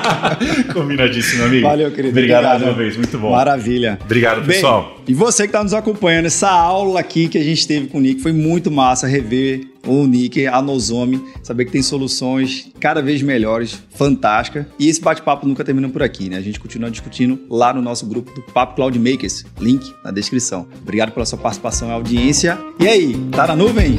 S2: Combinadíssimo, amigo.
S1: Valeu, querido.
S2: Obrigado, Obrigado mais uma vez, muito bom.
S1: Maravilha.
S2: Obrigado, pessoal. Bem,
S1: e você que está nos acompanhando, essa aula aqui que a gente teve com o Nick foi muito massa rever o Nick, a Nozomi, saber que tem soluções cada vez melhores, fantástica. E esse bate-papo nunca termina por aqui, né? A gente continua discutindo lá no nosso grupo do Papo Cloud Makers, link na descrição. Obrigado pela sua participação e audiência. E aí, tá na nuvem?